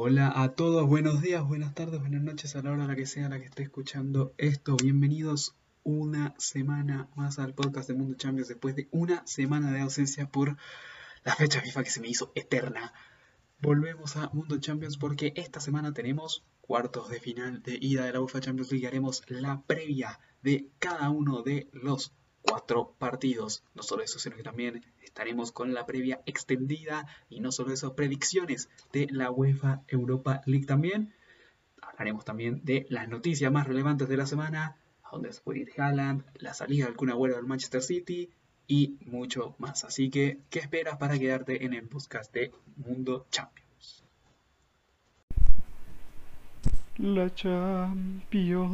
Hola a todos, buenos días, buenas tardes, buenas noches a la hora a la que sea la que esté escuchando esto. Bienvenidos una semana más al podcast de Mundo Champions después de una semana de ausencia por la fecha FIFA que se me hizo eterna. Volvemos a Mundo Champions porque esta semana tenemos cuartos de final de ida de la UEFA Champions League. Haremos la previa de cada uno de los cuatro partidos. No solo eso, sino que también estaremos con la previa extendida y no solo eso, predicciones de la UEFA Europa League también. Hablaremos también de las noticias más relevantes de la semana, a dónde se puede ir Haaland, la salida de alguna del Manchester City y mucho más. Así que, ¿qué esperas para quedarte en el podcast de Mundo Champions? La Champions.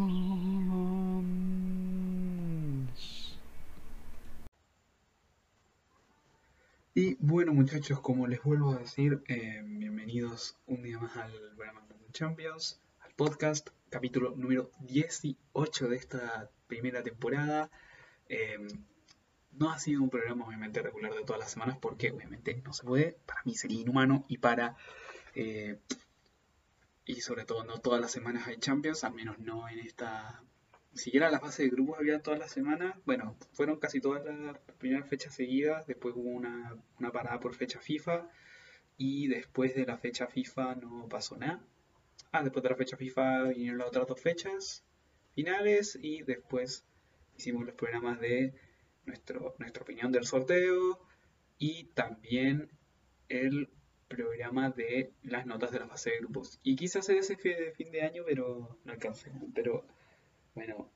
Y bueno muchachos, como les vuelvo a decir, eh, bienvenidos un día más al Mundo Champions, al podcast, capítulo número 18 de esta primera temporada. Eh, no ha sido un programa obviamente regular de todas las semanas porque obviamente no se puede, para mí sería inhumano y para... Eh, y sobre todo no todas las semanas hay Champions, al menos no en esta siquiera la fase de grupos había todas las semanas. Bueno, fueron casi todas las primeras fechas seguidas. Después hubo una, parada por fecha FIFA. Y después de la fecha FIFA no pasó nada. Ah, después de la fecha FIFA vinieron las otras dos fechas finales. Y después hicimos los programas de nuestro, nuestra opinión del sorteo. Y también el programa de las notas de la fase de grupos. Y quise hacer ese fin de año, pero no alcancé. Pero bueno,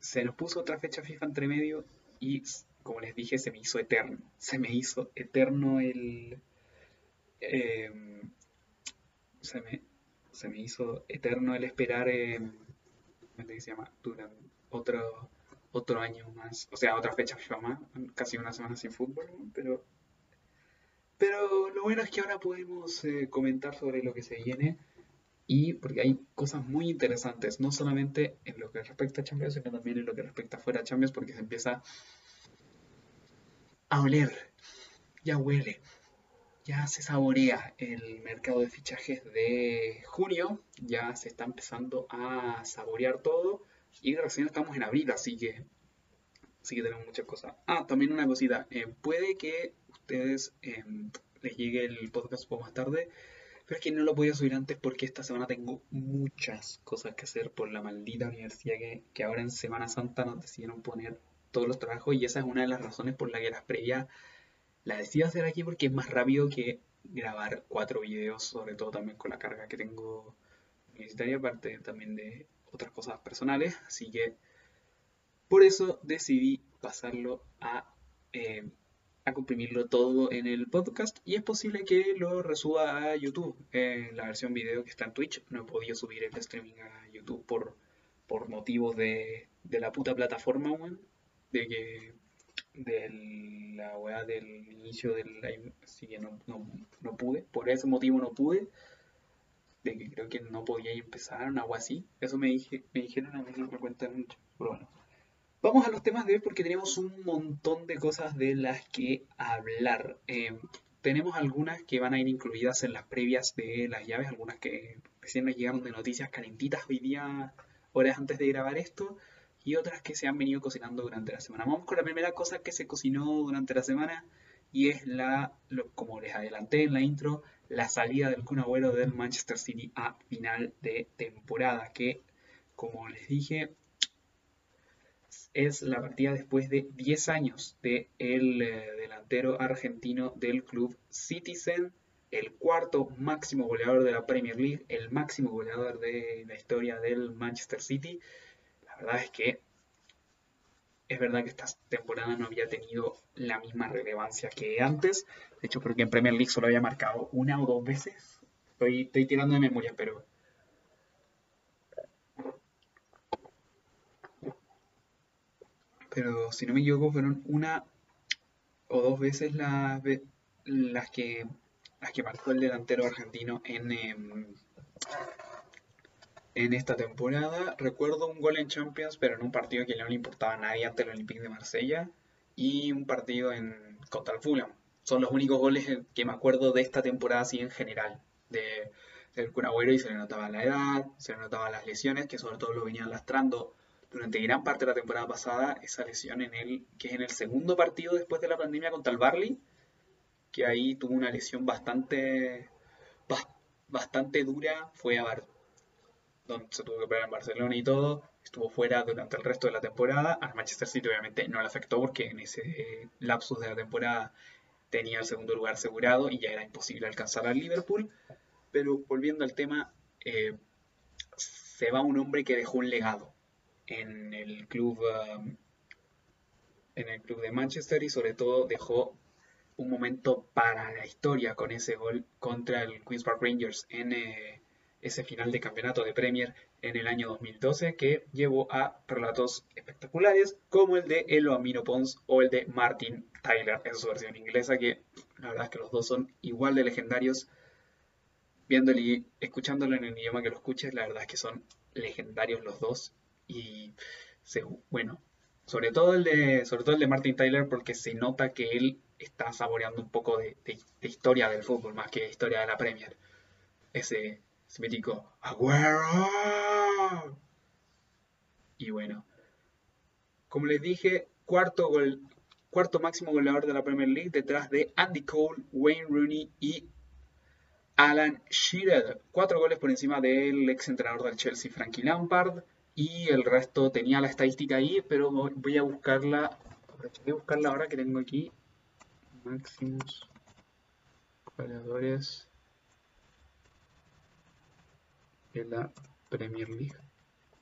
se nos puso otra fecha FIFA entre medio y, como les dije, se me hizo eterno. Se me hizo eterno el... Em, se, me, se me hizo eterno el esperar... Eh, ¿Cómo se llama? Durante otro, otro año más. O sea, otra fecha FIFA más. Casi una semana sin fútbol, pero... Pero lo bueno es que ahora podemos eh, comentar sobre lo que se viene y porque hay cosas muy interesantes, no solamente en lo que respecta a Champions, sino también en lo que respecta fuera a Champions, porque se empieza a oler, ya huele, ya se saborea el mercado de fichajes de junio, ya se está empezando a saborear todo. Y recién estamos en abril, así que, así que tenemos muchas cosas. Ah, también una cosita, eh, puede que ustedes em, les llegue el podcast un poco más tarde, pero es que no lo podía subir antes porque esta semana tengo muchas cosas que hacer por la maldita universidad que, ahora en Semana Santa nos decidieron poner todos los trabajos y esa es una de las razones por la que las previas las decidí hacer aquí porque es más rápido que grabar cuatro videos, sobre todo también con la carga que tengo universitaria, aparte también de otras cosas personales, así que por eso decidí pasarlo a eh, a comprimirlo todo en el podcast y es posible que lo resuba a YouTube en la versión video que está en Twitch. No he podido subir el streaming a YouTube por, por motivos de, de la puta plataforma, de que de la weá del inicio del live, así que no, no, no, pude, por ese motivo no pude, de que creo que no podía empezar, una agua así, eso me, dije, me dijeron a mí, no me cuentan mucho, pero bueno. Vamos a los temas de hoy porque tenemos un montón de cosas de las que hablar. Eh, tenemos algunas que van a ir incluidas en las previas de las llaves, algunas que recién nos llegaron de noticias calentitas hoy día, horas antes de grabar esto, y otras que se han venido cocinando durante la semana. Vamos con la primera cosa que se cocinó durante la semana y es la, como les adelanté en la intro, la salida del Kun Agüero del Manchester City a final de temporada, que como les dije es la partida después de 10 años de el eh, delantero argentino del club Citizen, el cuarto máximo goleador de la Premier League, el máximo goleador de la historia del Manchester City. La verdad es que es verdad que esta temporada no había tenido la misma relevancia que antes. De hecho, creo que en Premier League solo había marcado una o dos veces. Estoy tirando de memoria, pero pero si no me equivoco fueron una o dos veces las, las que las que marcó el delantero argentino en, em, en esta temporada. Recuerdo un gol en Champions, pero en un partido que no le importaba a nadie ante el Olympique de Marsella y un partido en contra Fulham. Son los únicos goles que me acuerdo de esta temporada así en general, de, del Kun y se le notaba la edad, se le notaba las lesiones, que sobre todo lo venían lastrando durante gran parte de la temporada pasada, esa lesión en el, que es en el segundo partido después de la pandemia contra el Barley, que ahí tuvo una lesión bastante, bastante dura, fue a Bar donde se tuvo que operar en Barcelona y todo, estuvo fuera durante el resto de la temporada, al Manchester City obviamente no le afectó porque en ese lapsus de la temporada tenía el segundo lugar asegurado y ya era imposible alcanzar al Liverpool, pero volviendo al tema, eh, se va un hombre que dejó un legado en el club um, en el club de Manchester y sobre todo dejó un momento para la historia con ese gol contra el Queens Park Rangers en eh, ese final de campeonato de Premier en el año 2012 que llevó a relatos espectaculares como el de Elo Amino Pons o el de Martin Tyler en su versión inglesa que la verdad es que los dos son igual de legendarios. Viéndolo y escuchándolo en el idioma que lo escuches la verdad es que son legendarios los dos y bueno sobre todo el de sobre todo el de Martin Tyler porque se nota que él está saboreando un poco de, historia del fútbol más que historia de la Premier. Ese, ese mítico Agüero. Y bueno, como les dije, cuarto gol, cuarto máximo goleador de la Premier League detrás de Andy Cole, Wayne Rooney y Alan Shearer. Cuatro goles por encima del ex entrenador del Chelsea, Frankie Lampard. Y el resto tenía la estadística ahí, pero voy a buscarla. Voy a buscarla ahora que tengo aquí máximos goleadores de la Premier League.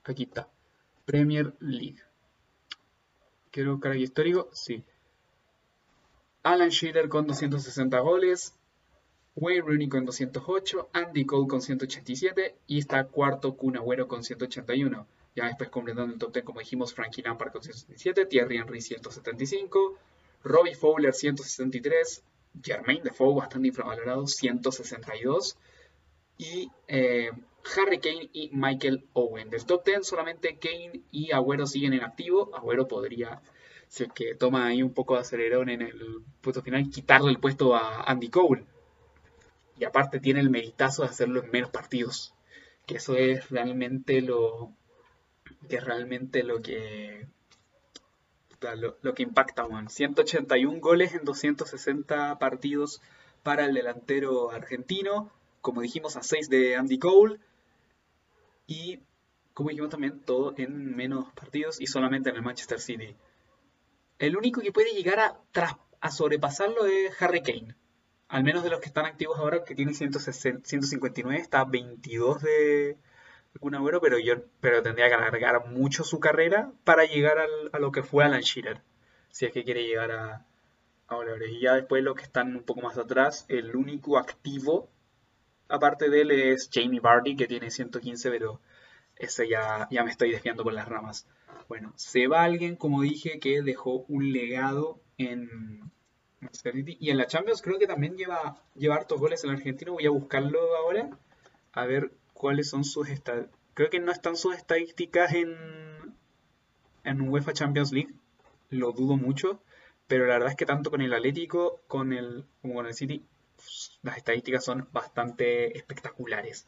Aquí está. Premier League. Quiero buscar aquí histórico. Sí. Alan Shearer con 260 goles. Wayne Rooney con 208. Andy Cole con 187. Y está cuarto Kun con 181. Ya después completando el top 10, como dijimos, Frankie Lampard con 177. Thierry Henry 175. Robbie Fowler 163, Jermaine Defoe bastante infravalorado 162 y eh, Harry Kane y Michael Owen. Del top 10 solamente Kane y Agüero siguen en activo. Agüero podría, si es que toma ahí un poco de acelerón en el puesto final, quitarle el puesto a Andy Cole. Y aparte tiene el meritazo de hacerlo en menos partidos. Que eso es realmente lo que es realmente lo que lo, que impacta, Juan. 181 goles en 260 partidos para el delantero argentino. Como dijimos, a 6 de Andy Cole. Y como dijimos también, todo en menos partidos y solamente en el Manchester City. El único que puede llegar a, a sobrepasarlo es Harry Kane. Al menos de los que están activos ahora, que tiene 159, está 22 de, un Agüero, pero yo pero tendría que alargar mucho su carrera para llegar a lo que fue Alan Shearer. Si es que quiere llegar a, a Y ya después los que están un poco más atrás, el único activo, aparte de él, es Jamie Vardy, que tiene 115, pero ese ya, ya me estoy desviando por las ramas. Bueno, se va alguien, como dije, que dejó un legado en Y en la Champions creo que también lleva, lleva hartos goles el argentino. Voy a buscarlo ahora. A ver cuáles son sus estadísticas. Creo que no están sus estadísticas en, en UEFA Champions League. Lo dudo mucho. Pero la verdad es que tanto con el Atlético con el, como con el City, las estadísticas son bastante espectaculares.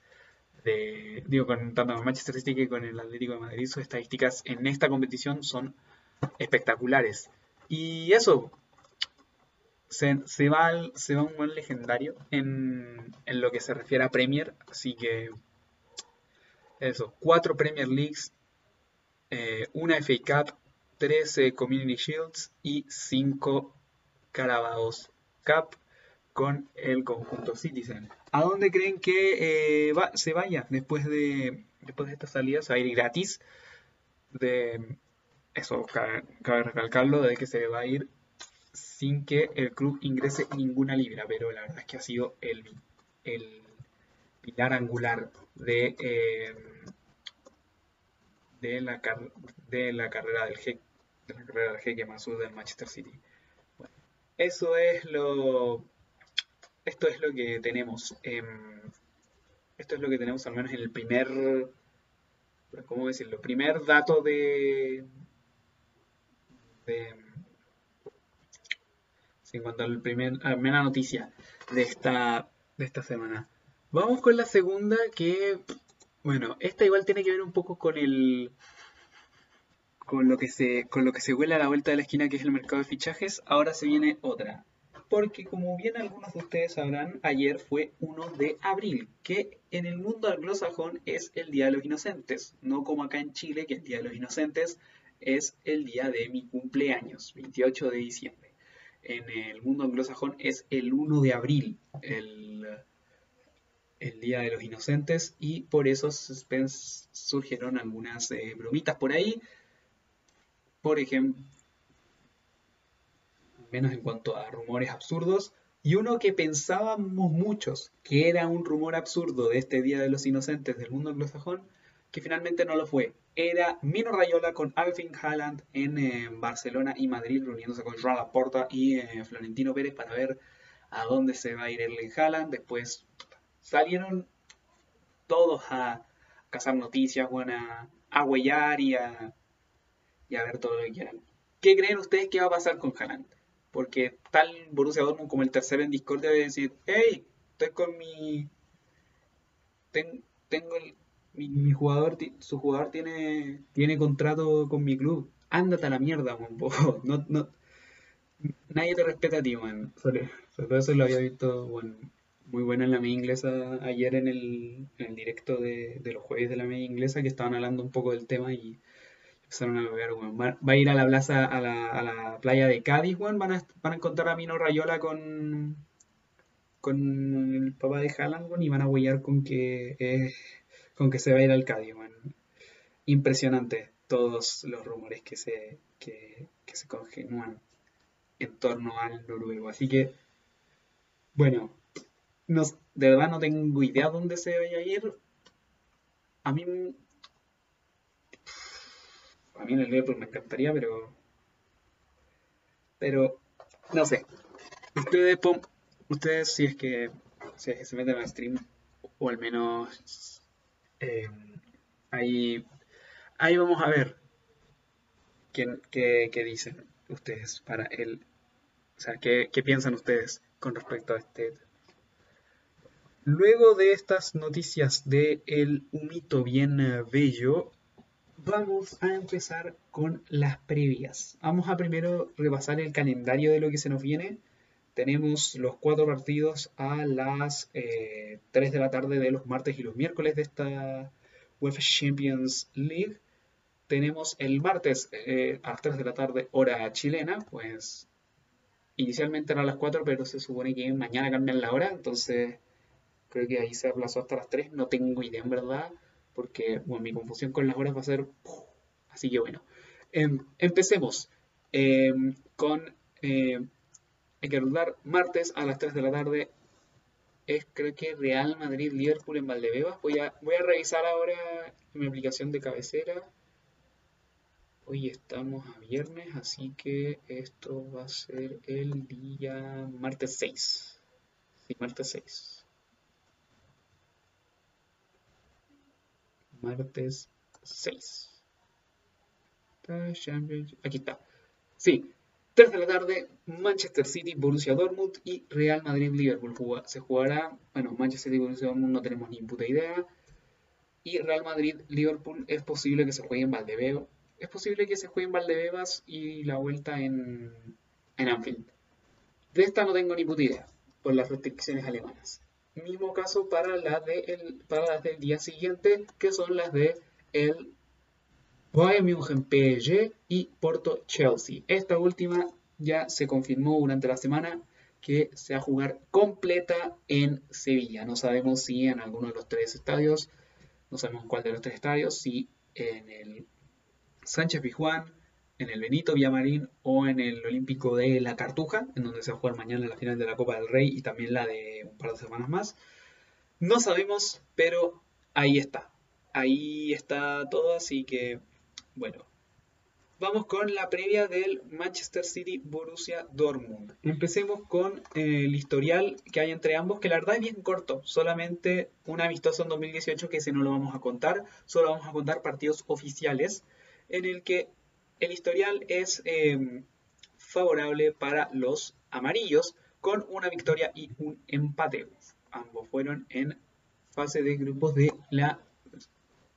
Digo, con, tanto el Manchester City que con el Atlético de Madrid, sus estadísticas en esta competición son espectaculares. Y eso, se, se, va, se va un buen legendario en, en, lo que se refiere a Premier, así que eso, cuatro Premier Leagues, eh, una FA Cup, 13 Community Shields y 5 Carabaos Cup con el conjunto Citizen. ¿A dónde creen que eh, se vaya después de, después de esta salida? Se va a ir gratis. De, eso cabe, recalcarlo, de que se va a ir sin que el club ingrese ninguna libra, pero la verdad es que ha sido el, el pilar angular de, eh, de, la, de la carrera del jeque, de la carrera del jeque Masud del Manchester City. Bueno, eso es lo esto es lo que tenemos. esto es lo que tenemos al menos en el primer ¿cómo decirlo? primer dato de, de en cuanto al primer, a la primera noticia de esta, de esta semana. Vamos con la segunda que, bueno, esta igual tiene que ver un poco con el, con lo que se, con lo que se huele a la vuelta de la esquina que es el mercado de fichajes. Ahora se viene otra, porque como bien algunos de ustedes sabrán, ayer fue 1 de abril, que en el mundo anglosajón es el Día de los Inocentes, no como acá en Chile, que el Día de los Inocentes es el día de mi cumpleaños, 28 de diciembre. En el mundo anglosajón es el 1 de abril, el, el Día de los Inocentes, y por eso surgieron algunas eh, bromitas por ahí. Por ejemplo, menos en cuanto a rumores absurdos, y uno que pensábamos muchos que era un rumor absurdo de este Día de los Inocentes del mundo anglosajón, que finalmente no lo fue. Era Mino Rayola con Alvin Haaland en eh, Barcelona y Madrid, reuniéndose con Joan Laporta y eh, Florentino Pérez para ver a dónde se va a ir Erling Haaland. Después salieron todos a cazar noticias, bueno, a, huellar y a, y a ver todo lo que quieran. ¿Qué creen ustedes que va a pasar con Haaland? Porque tal Borussia Dortmund como el tercero en Discord debe decir, hey, estoy con mi... tengo el... Mi, jugador, su jugador tiene, tiene contrato con mi club. Ándate a la mierda, man. No, no, nadie te respeta a ti, man. Sobre, eso lo había visto muy bueno en la media inglesa ayer en el, en el directo de, de, los jueves de la media inglesa que estaban hablando un poco del tema y Va, a ir a la plaza, a la, a la playa de Cádiz, Van a, van a encontrar a Mino Rayola con, con el papá de Haaland, y van a huellar con que, eh, con que se va a ir al Cádiz, Impresionante todos los rumores que se, que, se congenúan en torno al noruego. Así que, bueno, no, de verdad no tengo idea dónde se vaya a ir. A mí a mí en el Liverpool me encantaría, pero. Pero. No sé. Ustedes, ustedes si es que. Si es que se meten al stream, o al menos. Eh, ahí. Ahí vamos a ver. Qué, qué, dicen ustedes para el. O sea, qué, qué piensan ustedes con respecto a este Luego de estas noticias de el humito bien bello, vamos a empezar con las previas. Vamos a primero repasar el calendario de lo que se nos viene. Tenemos los cuatro partidos a las 3 eh, de la tarde de los martes y los miércoles de esta UEFA Champions League. Tenemos el martes eh, a las 3 de la tarde hora chilena, pues inicialmente era a las 4, pero se supone que mañana cambian la hora, entonces creo que ahí se aplazó hasta las 3, no tengo idea en verdad porque bueno, mi confusión con las horas va a ser... Así que bueno, em, empecemos em, con... Eh, hay que recordar, martes a las 3 de la tarde es creo que Real Madrid Liverpool en Valdebebas. Voy a, voy a revisar ahora mi aplicación de cabecera. Hoy estamos a viernes, así que esto va a ser el día martes 6. Sí, martes 6. Martes 6. Aquí está. Sí, 3 de la tarde, Manchester City, Borussia Dortmund y Real Madrid, Liverpool. Se jugará, bueno, Manchester City, Borussia Dortmund no tenemos ni puta idea. Y Real Madrid, Liverpool es posible que se juegue en Valdebeo. Es posible que se juegue en Valdebebas y la vuelta en, en Anfield. De esta no tengo ni puta idea, por las restricciones alemanas. Mismo caso para, la de el, para las del día siguiente, que son las de el München PSG y Porto Chelsea. Esta última ya se confirmó durante la semana que se va a jugar completa en Sevilla. No sabemos si en alguno de los tres estadios, no sabemos cuál de los tres estadios, si en el Sánchez Pizjuán, en el Benito Villamarín o en el Olímpico de La Cartuja, en donde se va a jugar mañana la final de la Copa del Rey y también la de un par de semanas más. No sabemos, pero ahí está. Ahí está todo, así que bueno. Vamos con la previa del Manchester City Borussia Dortmund. Empecemos con el historial que hay entre ambos, que la verdad es bien corto, solamente un amistoso en 2018 que ese no lo vamos a contar, solo vamos a contar partidos oficiales en el que el historial es em, favorable para los amarillos con una victoria y un empate. Ambos fueron en fase de grupos de la,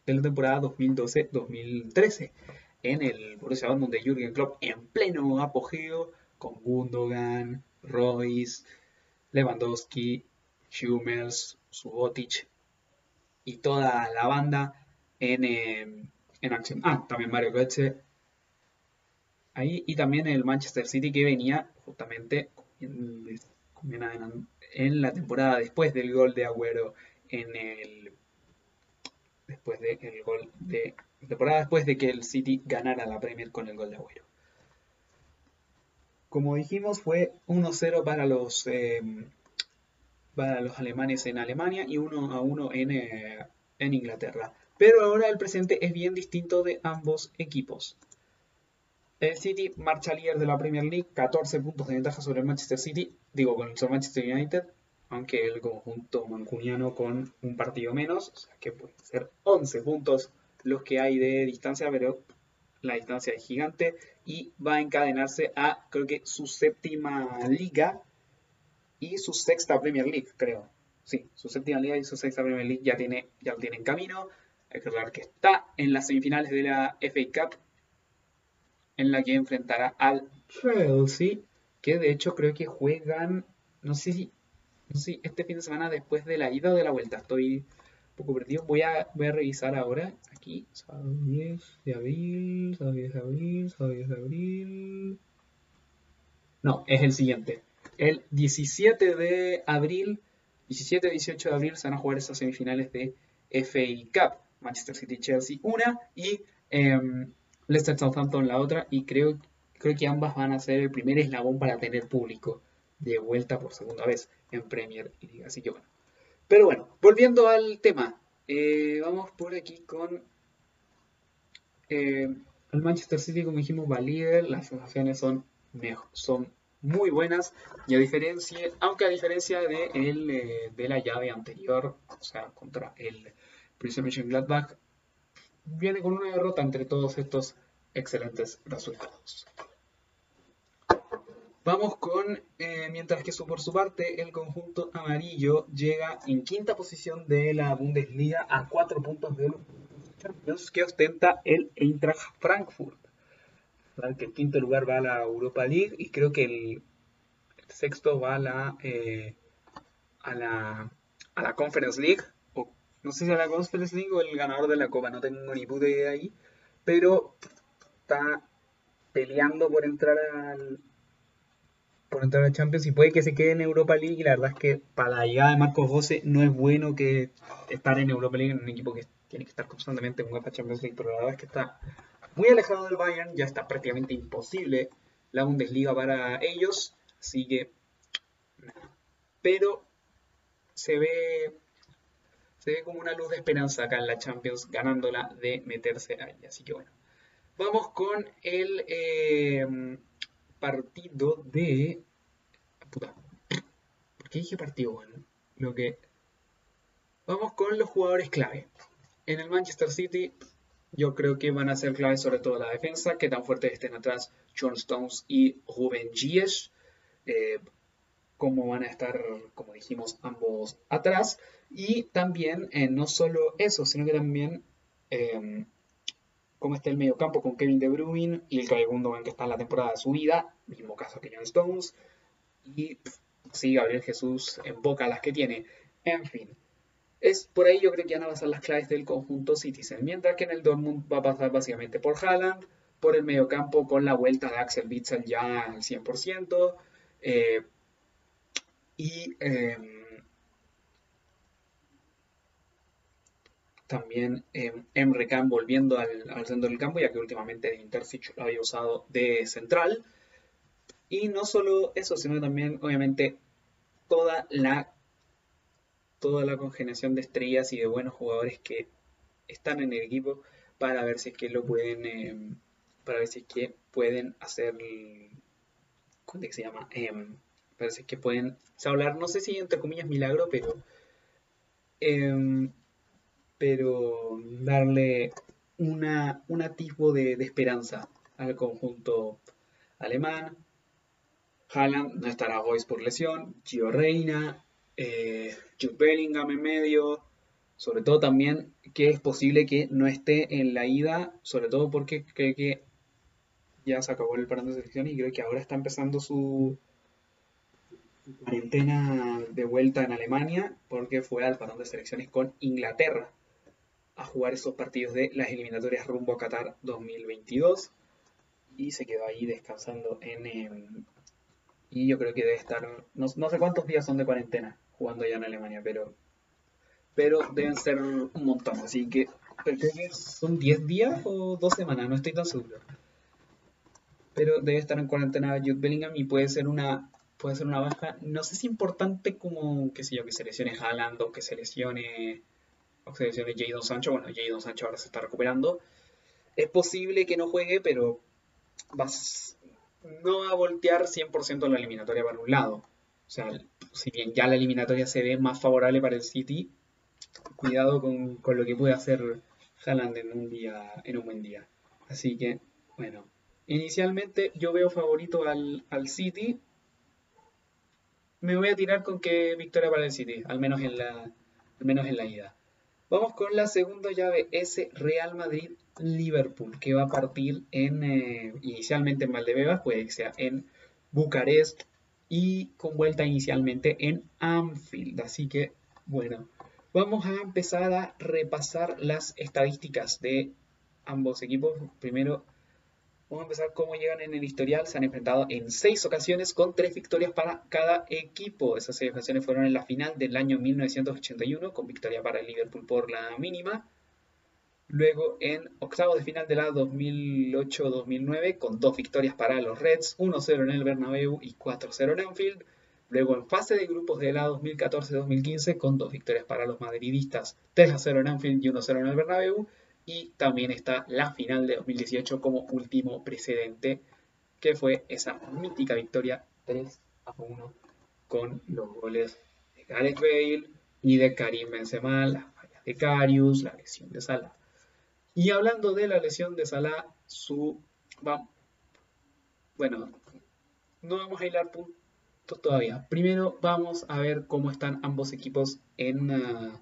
temporada 2012-2013 en el Borussia Dortmund de Jürgen Klopp en pleno apogeo con Gundogan, Royce, Lewandowski, Hummels, Subotic y toda la banda en, em, en acción. Ah, también Mario Götze ahí y también el Manchester City que venía justamente en la temporada después del gol de Agüero en el después del gol de temporada después de que el City ganara la Premier con el gol de Agüero. Como dijimos, fue 1-0 para los em, para los alemanes en Alemania y 1-1 en, eh, en Inglaterra. Pero ahora el presente es bien distinto de ambos equipos. El City marcha líder de la Premier League, 14 puntos de ventaja sobre el Manchester City, digo con el Manchester United, aunque el conjunto mancuniano con un partido menos, o sea que pueden ser 11 puntos los que hay de distancia, pero la distancia es gigante y va a encadenarse a creo que su séptima liga y su sexta Premier League, creo. Sí, su séptima liga y su sexta Premier League ya tiene ya lo en camino. Hay que recordar que está en las semifinales de la FA Cup en la que enfrentará al Chelsea, que de hecho creo que juegan, no sé si, no sé este fin de semana después de la ida o de la vuelta, estoy un poco perdido, voy a, voy a revisar ahora, aquí, sábado 10 de abril, sábado 10 de abril, sábado 10 de abril, no, es el siguiente, el 17 de abril, 17-18 de abril se van a jugar esas semifinales de FA Cup, Manchester City Chelsea una. Y eh, Leicester Southampton la otra y creo, creo que ambas van a ser el primer eslabón para tener público de vuelta por segunda vez en Premier League. Así que bueno. Pero bueno, volviendo al tema, eh, vamos por aquí con eh, el Manchester City, como dijimos, va líder, las sensaciones son, son muy buenas y a diferencia, aunque a diferencia de, el, eh, de la llave anterior, o sea, contra el Prison Gladbach, viene con una derrota entre todos estos excelentes resultados. Vamos con, eh, mientras que por su parte el conjunto amarillo llega en quinta posición de la Bundesliga a cuatro puntos de Champions que ostenta el Eintracht Frankfurt. Que el quinto lugar va a la Europa League y creo que el, sexto va a la, eh, a la, a la Conference League no sé si a la Conference League o el ganador de la Copa, no tengo ni puta idea ahí. Pero está peleando por entrar al por entrar a Champions y puede que se quede en Europa League y la verdad es que para la llegada de Marcos José no es bueno que estar en Europa League en un equipo que tiene que estar constantemente en UEFA Champions League, pero la verdad es que está muy alejado del Bayern, ya está prácticamente imposible la Bundesliga para ellos, así que pero se ve se ve como una luz de esperanza acá en la Champions, ganándola de meterse ahí. Así que bueno, vamos con el eh, partido de... Puta, ¿por qué dije partido? Bueno, lo que... Vamos con los jugadores clave. En el Manchester City, yo creo que van a ser clave sobre todo la defensa, que tan fuertes estén atrás John Stones y Ruben Gies. Eh, cómo van a estar, como dijimos, ambos atrás. Y también, eh, no solo eso, sino que también eh, cómo está el medio campo con Kevin De Bruyne y el Gundogan que está en la temporada de su vida, mismo caso que John Stones. Y sí, Gabriel Jesús en boca las que tiene. En fin, es por ahí yo creo que van a pasar las claves del conjunto Citizen. Mientras que en el Dortmund va a pasar básicamente por Haaland, por el medio campo con la vuelta de Axel Witzel ya al 100%. Eh, y em, también eh, volviendo al, centro del campo, ya que últimamente Intercich lo había usado de central. Y no solo eso, sino también, obviamente, toda la, toda la congenación de estrellas y de buenos jugadores que están en el equipo para ver si es que lo pueden, em, para ver si es que pueden hacer, ¿cómo se llama? Em, parece que pueden hablar, no sé si entre comillas milagro, pero, em, pero darle una, un atisbo de, esperanza al conjunto alemán. Haaland no estará Royce por lesión, Gio Reina, eh, Jude Bellingham en medio, Sobre todo también que es posible que no esté en la ida, sobre todo porque creo que ya se acabó el parón de selecciones y creo que ahora está empezando su cuarentena de vuelta en Alemania porque fue al parón de selecciones con Inglaterra a jugar esos partidos de las eliminatorias rumbo a Qatar 2022 y se quedó ahí descansando en... Em, y yo creo que debe estar, no, no, sé cuántos días son de cuarentena jugando allá en Alemania, pero, pero deben ser un montón, así que que son 10 días o 2 semanas, no estoy tan seguro. Pero debe estar en cuarentena Jude Bellingham y puede ser una puede ser una baja, no sé si importante como, qué sé yo, que se lesione Haaland o que se lesione, o que se lesione Jadon Sancho. Bueno, Jadon Sancho ahora se está recuperando. Es posible que no juegue, pero vas, no va a voltear 100% la eliminatoria para un lado. O sea, si bien ya la eliminatoria se ve más favorable para el City, cuidado con, con lo que puede hacer Haaland en un día, en un buen día. Así que, bueno, inicialmente yo veo favorito al, al City, me voy a tirar con que victoria para el City, al menos en la, al menos en la ida. Vamos con la segunda llave, ese Real Madrid-Liverpool, que va a partir en, eh, inicialmente en Valdebebas, puede que sea en Bucarest y con vuelta inicialmente en Anfield. Así que, bueno, vamos a empezar a repasar las estadísticas de ambos equipos. Primero, Vamos a empezar cómo llegan en el historial. Se han enfrentado en seis ocasiones con tres victorias para cada equipo. Esas seis ocasiones fueron en la final del año 1981 con victoria para el Liverpool por la mínima. Luego en octavos de final de la 2008-2009 con dos victorias para los Reds, 1-0 en el Bernabéu y 4-0 en Anfield. Luego en fase de grupos de la 2014-2015 con dos victorias para los madridistas, 3-0 en Anfield y 1-0 en el Bernabéu y también está la final de 2018 como último precedente, que fue esa mítica victoria 3 a 1 con los goles de Gareth Bale y de Karim Benzema, la falla de Karius, la lesión de Salah. Y hablando de la lesión de Salah, su bueno, no vamos a hilar puntos todavía. Primero vamos a ver cómo están ambos equipos en uh,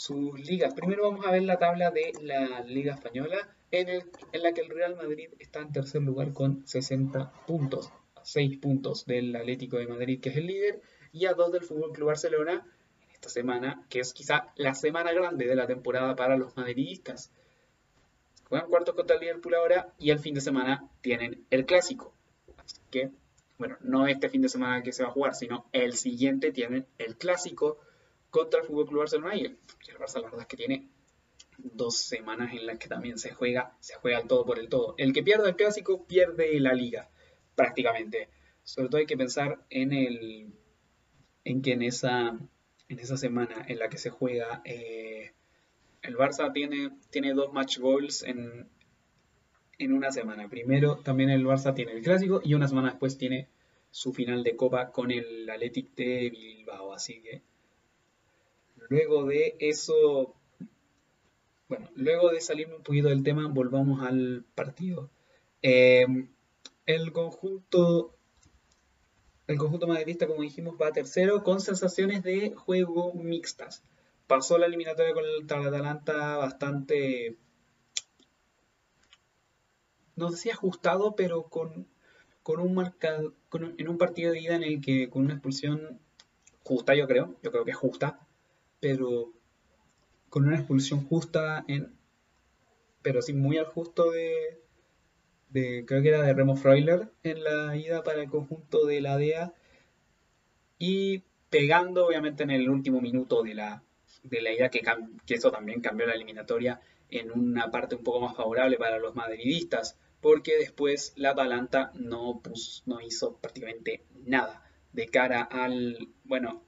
sus ligas. Primero vamos a ver la tabla de la Liga Española, en, el, en la que el Real Madrid está en tercer lugar con 60 puntos, 6 puntos del Atlético de Madrid, que es el líder, y a 2 del Fútbol Club Barcelona esta semana, que es quizá la semana grande de la temporada para los madridistas. Juegan cuartos contra el Liverpool ahora y el fin de semana tienen el clásico. Así que, bueno, no este fin de semana que se va a jugar, sino el siguiente tienen el clásico contra el Fútbol Club Barcelona y el, Barça la verdad es que tiene dos semanas en las que también se juega, se juega el todo por el todo. El que pierde el clásico pierde la liga, prácticamente. Sobre todo hay que pensar en el en que en esa en esa semana en la que se juega eh, el Barça tiene, tiene dos match goals en, en una semana. Primero también el Barça tiene el clásico y una semana después tiene su final de copa con el Athletic de Bilbao. Así que Luego de eso, bueno, luego de salirme un poquito del tema, volvamos al partido. Em, el conjunto el conjunto madridista, como dijimos, va a tercero con sensaciones de juego mixtas. Pasó la eliminatoria con el Atalanta bastante, no sé si ajustado, pero con, con un marcado, en un partido de ida en el que con una expulsión justa, yo creo, yo creo que es justa, pero con una expulsión justa, en, pero sí muy al justo de, de, creo que era de Remo Freuler en la ida para el conjunto de la DEA y pegando obviamente en el último minuto de la, de la ida que, eso también cambió la eliminatoria en una parte un poco más favorable para los madridistas porque después la Atalanta no, no hizo prácticamente nada de cara al, bueno,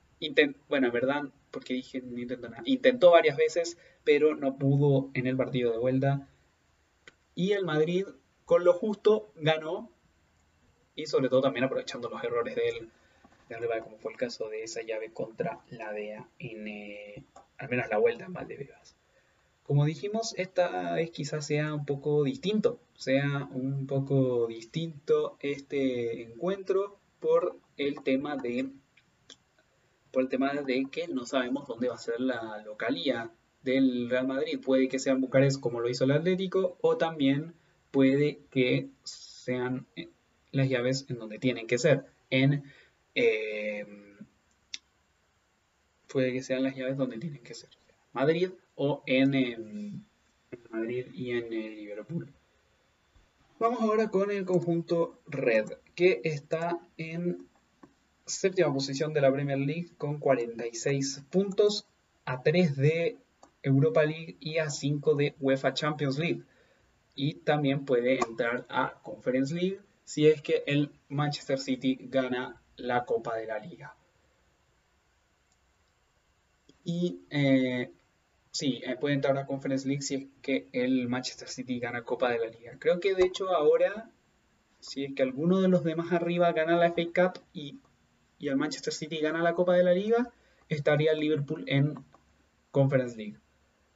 bueno, en verdad porque dije no intentó nada. Intentó varias veces, pero no pudo en el partido de vuelta. Y el Madrid, con lo justo, ganó. Y sobre todo también aprovechando los errores de él, como fue el caso de esa llave contra la DEA en eh, al menos la vuelta en Valdebebas. Como dijimos, esta vez quizás sea un poco distinto, sea un poco distinto este encuentro por el tema de por el tema de que no sabemos dónde va a ser la localía del Real Madrid. Puede que sean Bucarest como lo hizo el Atlético o también puede que sean eh, las llaves en donde tienen que ser. En, eh, puede que sean las llaves donde tienen que ser. Madrid o en, Madrid y en Liverpool. Vamos ahora con el conjunto Red, que está en séptima posición de la Premier League con 46 puntos, a 3 de Europa League y a 5 de UEFA Champions League. Y también puede entrar a Conference League si es que el Manchester City gana la Copa de la Liga. Y eh, sí, eh, puede entrar a Conference League si es que el Manchester City gana Copa de la Liga. Creo que de hecho ahora, si es que alguno de los demás arriba gana la FA Cup y, y el Manchester City gana la Copa de la Liga, estaría el Liverpool en Conference League.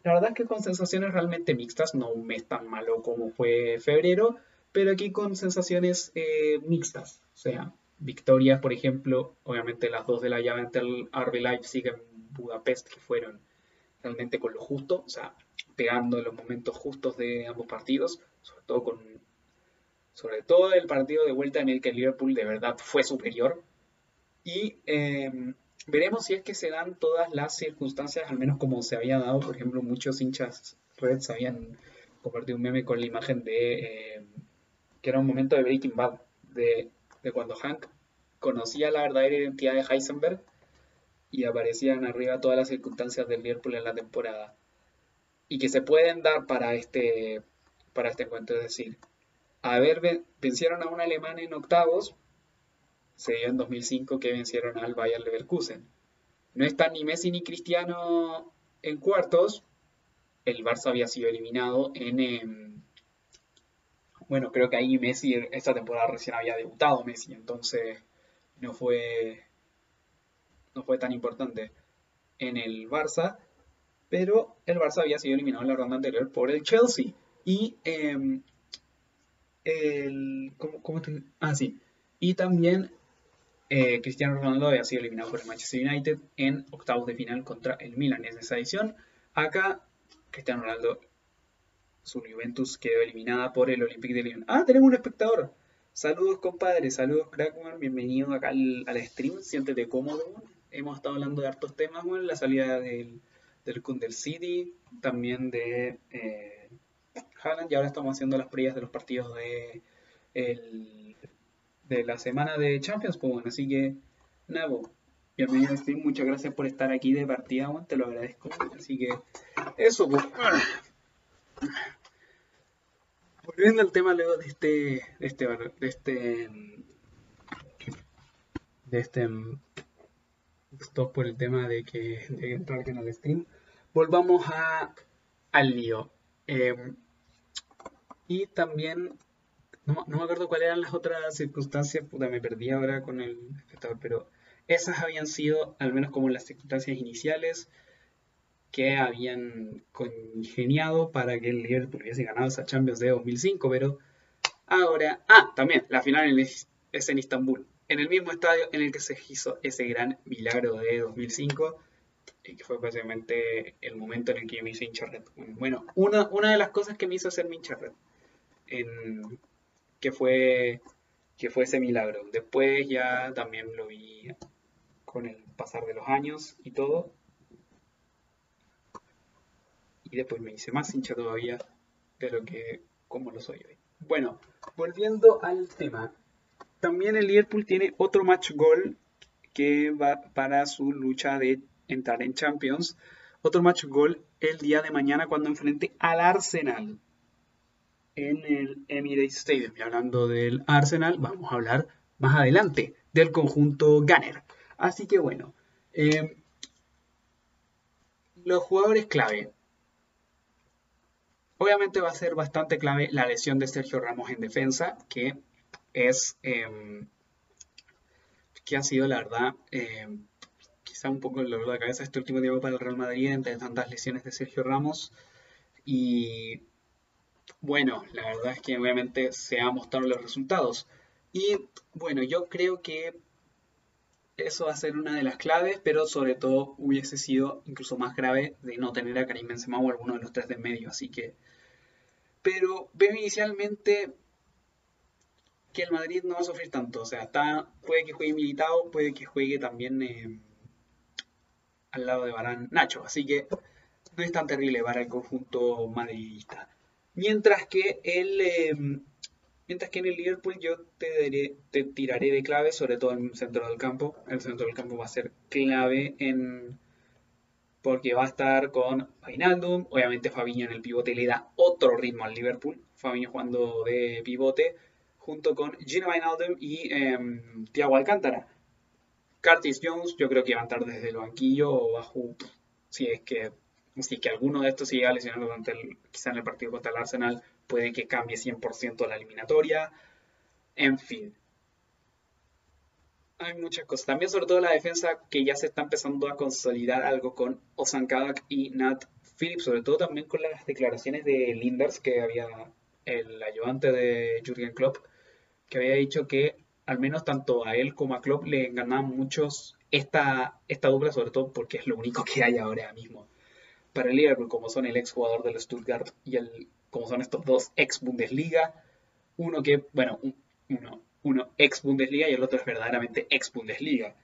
La verdad es que con sensaciones realmente mixtas, no un mes tan malo como fue febrero, pero aquí con sensaciones eh, mixtas. O sea, victorias, por ejemplo, obviamente las dos de la llave ante el RB Leipzig en Budapest, que fueron realmente con lo justo, o sea, pegando los momentos justos de ambos partidos, sobre todo con sobre todo el partido de vuelta en el que el Liverpool de verdad fue superior. Y em, Veremos si es que se dan todas las circunstancias, al menos como se había dado, por ejemplo, muchos hinchas Reds habían compartido un meme con la imagen de eh, que era un momento de Breaking Bad, de, cuando Hank conocía la verdadera identidad de Heisenberg y aparecían arriba todas las circunstancias del Liverpool en la temporada. Y que se pueden dar para este para este encuentro, es decir, a ver, vencieron a un alemán en octavos, se dio en 2005 que vencieron al Bayern Leverkusen. No están ni Messi ni Cristiano en cuartos. El Barça había sido eliminado en... Em, bueno, creo que ahí Messi, esta temporada recién había debutado Messi, entonces no fue, no fue tan importante en el Barça, pero el Barça había sido eliminado en la ronda anterior por el Chelsea. Y em, el... ¿cómo, cómo Ah, sí. Y también eh, Cristiano Ronaldo había sido eliminado por el Manchester United en octavos de final contra el Milan en esa edición. Acá, Cristiano Ronaldo, su Juventus quedó eliminada por el Olympique de Lyon. Ah, tenemos un espectador. Saludos, compadre. Saludos, Crackman. Bienvenido acá al, stream. Siéntete cómodo. Hemos estado hablando de hartos temas, la salida del, del del City, también de eh, Haaland, y ahora estamos haciendo las previas de los partidos de el de la semana de Champions, pues bueno, así que nada, pues, bienvenido Steve, muchas gracias por estar aquí de partida, te lo agradezco, así que eso, pues. Volviendo al tema luego de este, de este, de este, de este stop por el tema de que, de entrar en el stream, volvamos a, al lío. Eh, y también no, me acuerdo cuáles eran las otras circunstancias, puta, me perdí ahora con el espectador, pero esas habían sido, al menos como las circunstancias iniciales, que habían congeniado para que el Liverpool hubiese ganado esa Champions de 2005, pero ahora, ah, también, la final es en Istambul, en el mismo estadio en el que se hizo ese gran milagro de 2005, y que fue básicamente el momento en el que yo me hice hincha red. Bueno, una, una de las cosas que me hizo hacer mi hincha red en, que fue, que fue ese milagro. Después ya también lo vi con el pasar de los años y todo. Y después me hice más hincha todavía de lo que como lo soy hoy. Bueno, volviendo al tema. También el Liverpool tiene otro match goal que va para su lucha de entrar en Champions. Otro match goal el día de mañana cuando enfrente al Arsenal en el Emirates Stadium. Y hablando del Arsenal, vamos a hablar más adelante del conjunto Gunner. Así que bueno, eh, los jugadores clave. Obviamente va a ser bastante clave la lesión de Sergio Ramos en defensa, que es em, que ha sido la verdad em, quizá un poco el dolor de cabeza este último tiempo para el Real Madrid entre tantas lesiones de Sergio Ramos y bueno, la verdad es que obviamente se han mostrado los resultados. Y bueno, yo creo que eso va a ser una de las claves, pero sobre todo hubiese sido incluso más grave de no tener a Karim Benzema o alguno de los tres de medio, así que... Pero veo inicialmente que el Madrid no va a sufrir tanto, o sea, está, puede que juegue militado, puede que juegue también eh, al lado de Barán Nacho, así que no es tan terrible para el conjunto madridista. Mientras que el... Eh, Mientras que en el Liverpool yo te, te tiraré de clave, sobre todo en el centro del campo. El centro del campo va a ser clave en porque va a estar con Wijnaldum. Obviamente Fabinho en el pivote le da otro ritmo al Liverpool. Fabinho jugando de pivote junto con Gino Wijnaldum y em, Thiago Alcántara. Curtis Jones yo creo que va a estar desde el banquillo o bajo... Si es que, si que alguno de estos se llega a lesionar durante el, quizá en el partido contra el Arsenal puede que cambie 100% la eliminatoria, en fin. Hay muchas cosas. También sobre todo la defensa que ya se está empezando a consolidar algo con Ozan Kabak y Nat Phillips, sobre todo también con las declaraciones de Linders, que había el ayudante de Jürgen Klopp, que había dicho que al menos tanto a él como a Klopp le ganaban muchos esta, esta dupla, sobre todo porque es lo único que hay ahora mismo. Para el Liverpool, como son el ex jugador del Stuttgart y el como son estos dos ex Bundesliga, uno que, bueno, uno, uno ex Bundesliga y el otro es verdaderamente ex Bundesliga.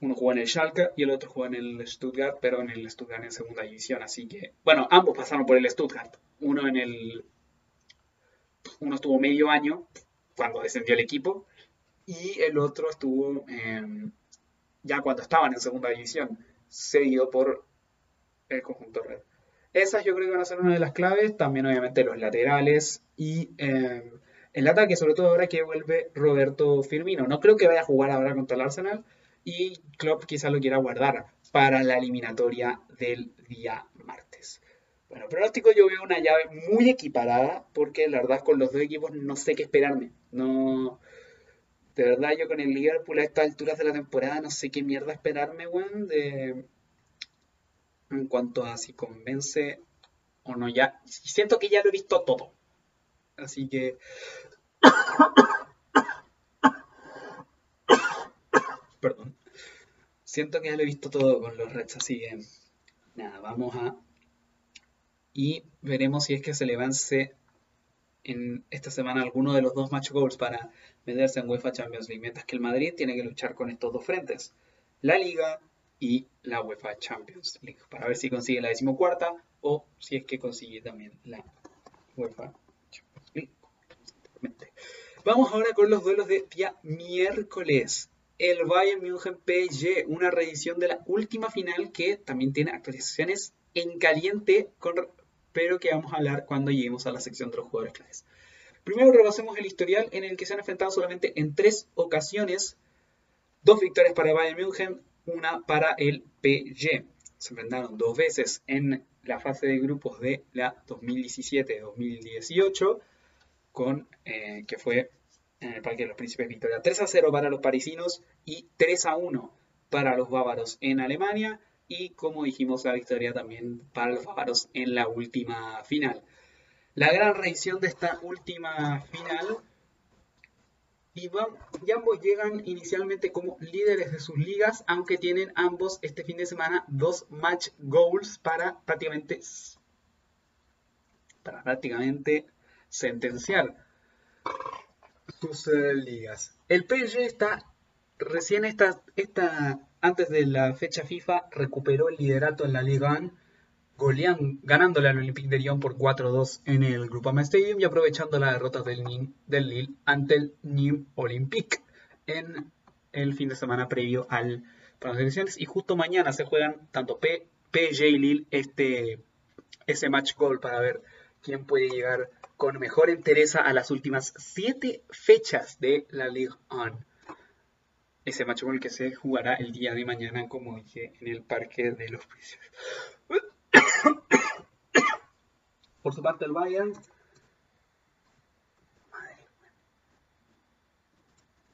Uno juega en el Schalke y el otro juega en el Stuttgart, pero en el Stuttgart en segunda división, así que, bueno, ambos pasaron por el Stuttgart. Uno en el, uno estuvo medio año cuando descendió el equipo y el otro estuvo ya cuando estaban en segunda división, seguido por el conjunto red. Esas yo creo que van a ser una de las claves. También obviamente los laterales y eh, el ataque, sobre todo ahora que vuelve Roberto Firmino. No creo que vaya a jugar ahora contra el Arsenal y Klopp quizá lo quiera guardar para la eliminatoria del día martes. Bueno, pronóstico yo veo una llave muy equiparada porque la verdad con los dos equipos no sé qué esperarme. No, de verdad yo con el Liverpool a estas alturas de la temporada no sé qué mierda esperarme, weón, en cuanto a si convence o no ya. Siento que ya lo he visto todo. Así que... Perdón. Siento que ya lo he visto todo con los Reds, así que... Nada, vamos a... Y veremos si es que se le vence en esta semana alguno de los dos match goals para meterse en UEFA Champions League. Mientras que el Madrid tiene que luchar con estos dos frentes. La Liga y la UEFA Champions League para ver si consigue la decimocuarta o si es que consigue también la UEFA Champions League. Vamos ahora con los duelos de día miércoles. El Bayern München PSG, una reedición de la última final que también tiene actualizaciones en caliente, pero que vamos a hablar cuando lleguemos a la sección de los jugadores claves. Primero repasemos el historial en el que se han enfrentado solamente en tres ocasiones. Dos victorias para Bayern München, una para el PG. Se enfrentaron dos veces en la fase de grupos de la 2017-2018, con eh, que fue en el Parque de los Príncipes Victoria 3 a 0 para los parisinos y 3 a 1 para los bávaros en Alemania y como dijimos la victoria también para los bávaros en la última final. La gran reedición de esta última final y, ambos llegan inicialmente como líderes de sus ligas, aunque tienen ambos este fin de semana dos match goals para prácticamente, para prácticamente sentenciar sus eh, ligas. El PSG está recién esta, esta, antes de la fecha FIFA recuperó el liderato en la Liga 1 golean, ganándole al Olympique de Lyon por 4-2 en el Groupama Stadium y aprovechando la derrota del, del Lille ante el Nîmes Olympique en el fin de semana previo al, para las elecciones. Y justo mañana se juegan tanto P, PSG y Lille este, ese match goal para ver quién puede llegar con mejor entereza a las últimas 7 fechas de la Ligue 1. Ese match goal que se jugará el día de mañana, como dije, en el Parque de los Príncipes. Por su parte el Bayern.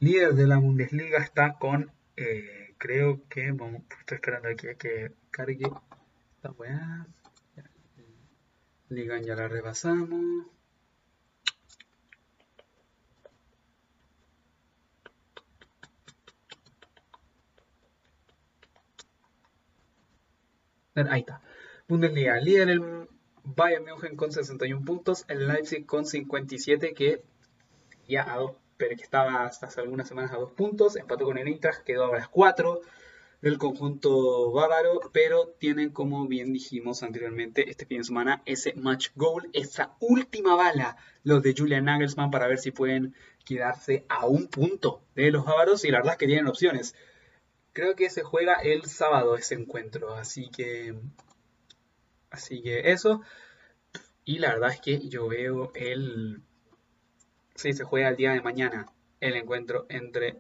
Líder de la Bundesliga está con, eh, creo que, estoy esperando aquí a que cargue esta weá. Liga ya la rebasamos. Ahí está. Bundesliga, líder el Bayern München con 61 puntos, el Leipzig con 57 que ya a dos, pero que estaba hasta hace algunas semanas a dos puntos, empató con el Eintracht, quedó a las 4 del conjunto bávaro, pero tienen, como bien dijimos anteriormente, este fin de semana ese match goal, esa última bala, los de Julian Nagelsmann, para ver si pueden quedarse a un punto de los bávaros, y la verdad es que tienen opciones. Creo que se juega el sábado ese encuentro, así que. Así que eso. Y la verdad es que yo veo el. Sí, se juega el día de mañana el encuentro entre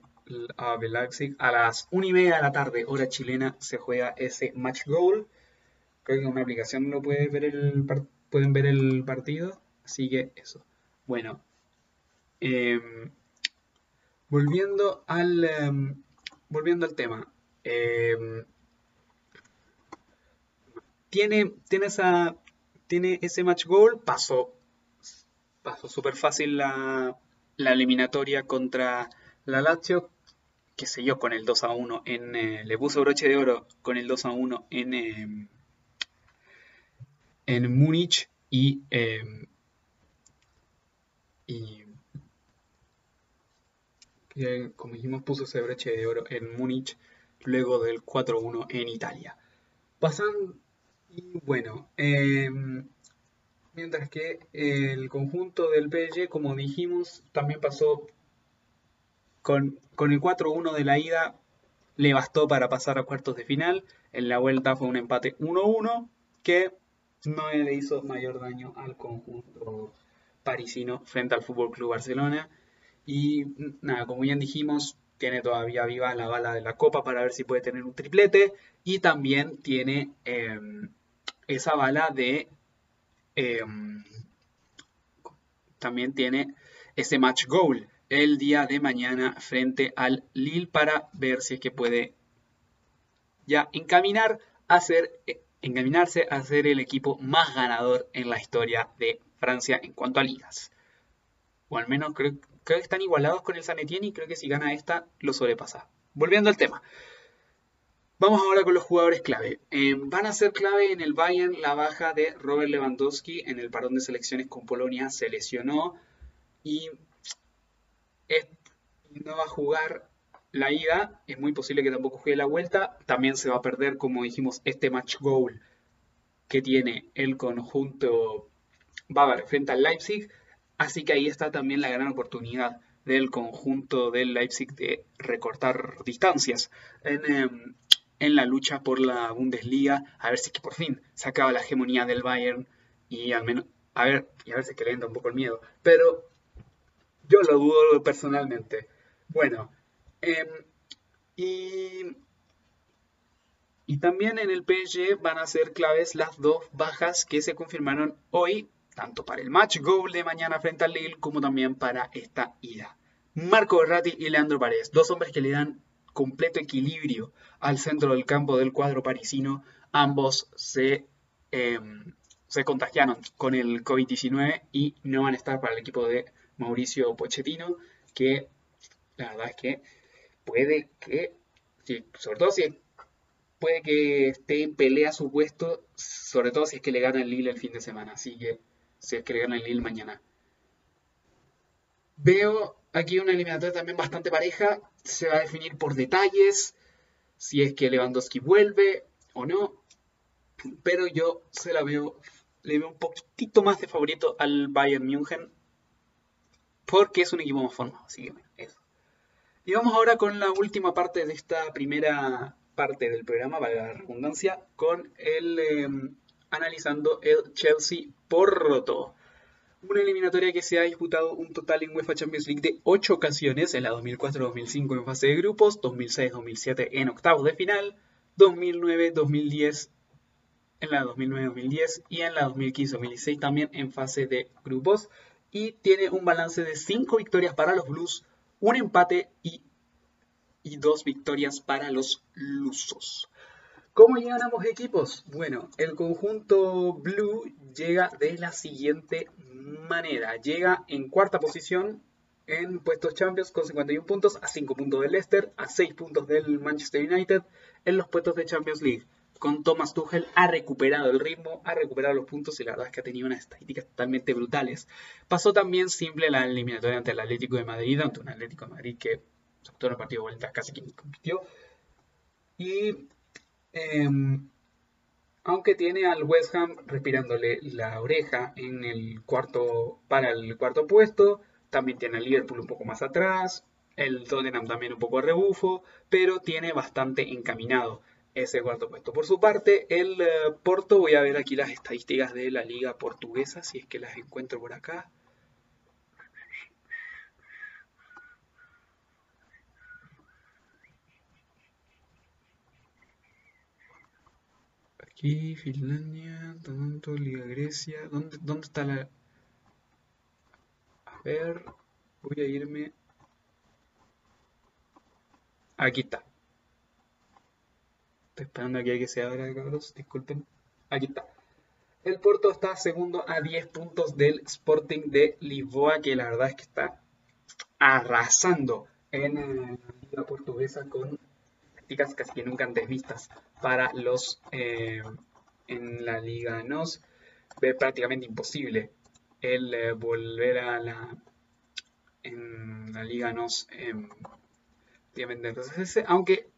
AB Leipzig. A las 1 y media de la tarde, hora chilena, se juega ese match goal. Creo que en una aplicación lo puede ver el pueden ver el partido. Así que eso. Bueno. Em, volviendo al. Em, volviendo al tema. Em, tiene, tiene, esa, tiene ese match goal. Pasó, pasó súper fácil la, la eliminatoria contra la Lazio que sé yo, con el 2 a 1 en. Eh, le puso broche de oro con el 2 a 1 en. Eh, en Múnich y. Eh, y. como dijimos, puso ese broche de oro en Múnich luego del 4-1 en Italia. Pasan. Y bueno. mientras que el conjunto del PSG, como dijimos, también pasó con, el 4-1 de la ida le bastó para pasar a cuartos de final. En la vuelta fue un empate 1-1 que no le hizo mayor daño al conjunto parisino frente al Fútbol Club Barcelona. Y nada, como bien dijimos, tiene todavía viva la bala de la copa para ver si puede tener un triplete. Y también tiene em, esa bala de. Em, también tiene ese match goal el día de mañana frente al Lille para ver si es que puede ya encaminar a ser, eh, encaminarse a ser el equipo más ganador en la historia de Francia en cuanto a ligas. O al menos creo, que están igualados con el San Etienne y creo que si gana esta lo sobrepasa. Volviendo al tema. Vamos ahora con los jugadores clave. Eh, van a ser clave en el Bayern la baja de Robert Lewandowski en el parón de selecciones con Polonia. Se lesionó y no va a jugar la ida, es muy posible que tampoco juegue la vuelta, también se va a perder, como dijimos, este match goal que tiene el conjunto bávaro frente al Leipzig, así que ahí está también la gran oportunidad del conjunto del Leipzig de recortar distancias en, em, en la lucha por la Bundesliga, a ver si por fin se acaba la hegemonía del Bayern y al menos, a ver, y a ver si es que le entra un poco el miedo, pero yo lo dudo personalmente. Bueno, em, y, y también en el PSG van a ser claves las dos bajas que se confirmaron hoy, tanto para el match goal de mañana frente al Lille como también para esta ida. Marco Berratti y Leandro Paredes, dos hombres que le dan completo equilibrio al centro del campo del cuadro parisino. Ambos se, em, se contagiaron con el COVID-19 y no van a estar para el equipo de Mauricio Pochettino, que la verdad es que puede que, sobre todo si puede que esté en pelea su puesto, sobre todo si es que le gana el Lille el fin de semana, así que si es que le gana el Lille mañana. Veo aquí una eliminatoria también bastante pareja, se va a definir por detalles, si es que Lewandowski vuelve o no, pero yo se la veo, le veo un poquitito más de favorito al Bayern München, porque es un equipo más formado. Así que eso. Y vamos ahora con la última parte de esta primera parte del programa, valga la redundancia, con el em, analizando el Chelsea Porto. Una eliminatoria que se ha disputado un total en UEFA Champions League de 8 ocasiones, en la 2004-2005 en fase de grupos, 2006-2007 en octavos de final, 2009-2010 en la 2009-2010 y en la 2015-2016 también en fase de grupos y tiene un balance de 5 victorias para los Blues, un empate y, y dos victorias para los Lusos. ¿Cómo llegan ambos equipos? Bueno, el conjunto Blue llega de la siguiente manera. Llega en cuarta posición en puestos Champions con 51 puntos, a 5 puntos del Leicester, a 6 puntos del Manchester United en los puestos de Champions League. con Thomas Tuchel ha recuperado el ritmo, ha recuperado los puntos y la verdad es que ha tenido unas estadísticas totalmente brutales. Pasó también simple la eliminatoria ante el Atlético de Madrid, ante un Atlético de Madrid que todo el partido de vuelta casi que compitió. Y em, aunque tiene al West Ham respirándole la oreja en el cuarto para el cuarto puesto, también tiene al Liverpool un poco más atrás, el Tottenham también un poco a rebufo, pero tiene bastante encaminado ese cuarto puesto. Por su parte, el eh, Porto, voy a ver aquí las estadísticas de la liga portuguesa, si es que las encuentro por acá. Aquí, Finlandia, Toronto, Liga Grecia. ¿Dónde, ¿Dónde está la...? A ver, voy a irme... Aquí está. Estoy esperando aquí a que se abra, cabros. Disculpen. Aquí está. El Porto está segundo a 10 puntos del Sporting de Lisboa, que la verdad es que está arrasando en la liga portuguesa con casi que nunca antes vistas para los eh, en la Liga NOS. Ve prácticamente imposible el eh, volver a la en la Liga NOS eh, aunque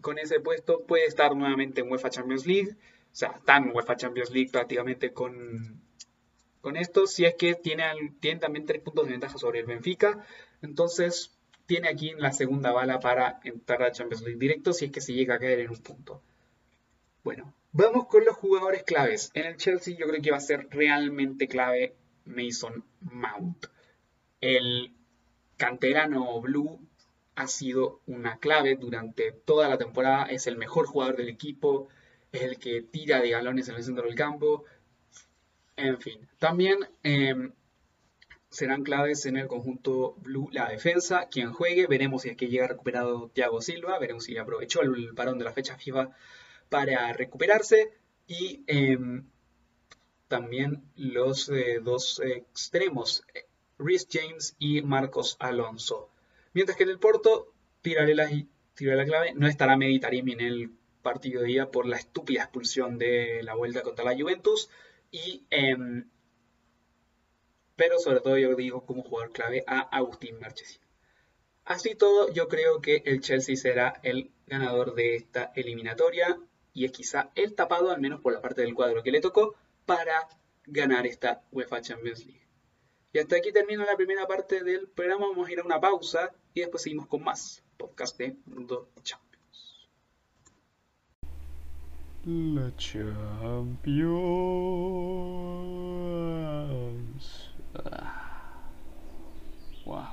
con ese puesto puede estar nuevamente en UEFA Champions League, o sea, está en UEFA Champions League prácticamente con, con esto, si es que tiene, tiene también tres puntos de ventaja sobre el Benfica, entonces tiene aquí la segunda bala para entrar a Champions League directo si es que se llega a caer en un punto. Bueno, vamos con los jugadores claves. En el Chelsea yo creo que va a ser realmente clave Mason Mount. El canterano Blue ha sido una clave durante toda la temporada. Es el mejor jugador del equipo, es el que tira de galones en el centro del campo. En fin, también em, serán claves en el conjunto Blue la defensa. Quien juegue, veremos si es que llega recuperado Thiago Silva, veremos si aprovechó el parón de la fecha FIFA para recuperarse. Y em, también los eh, dos extremos, Rhys James y Marcos Alonso. Mientras que en el Porto, tiraré la, la clave, no estará Meditarimi en el partido de día por la estúpida expulsión de la vuelta contra la Juventus. Y em, pero sobre todo yo digo como jugador clave a Agustín Marchesín. Así todo, yo creo que el Chelsea será el ganador de esta eliminatoria y es quizá el tapado, al menos por la parte del cuadro que le tocó, para ganar esta UEFA Champions League. Y hasta aquí termina la primera parte del programa. Vamos a ir a una pausa y después seguimos con más podcast de Mundo Champions. La Champions. Wow.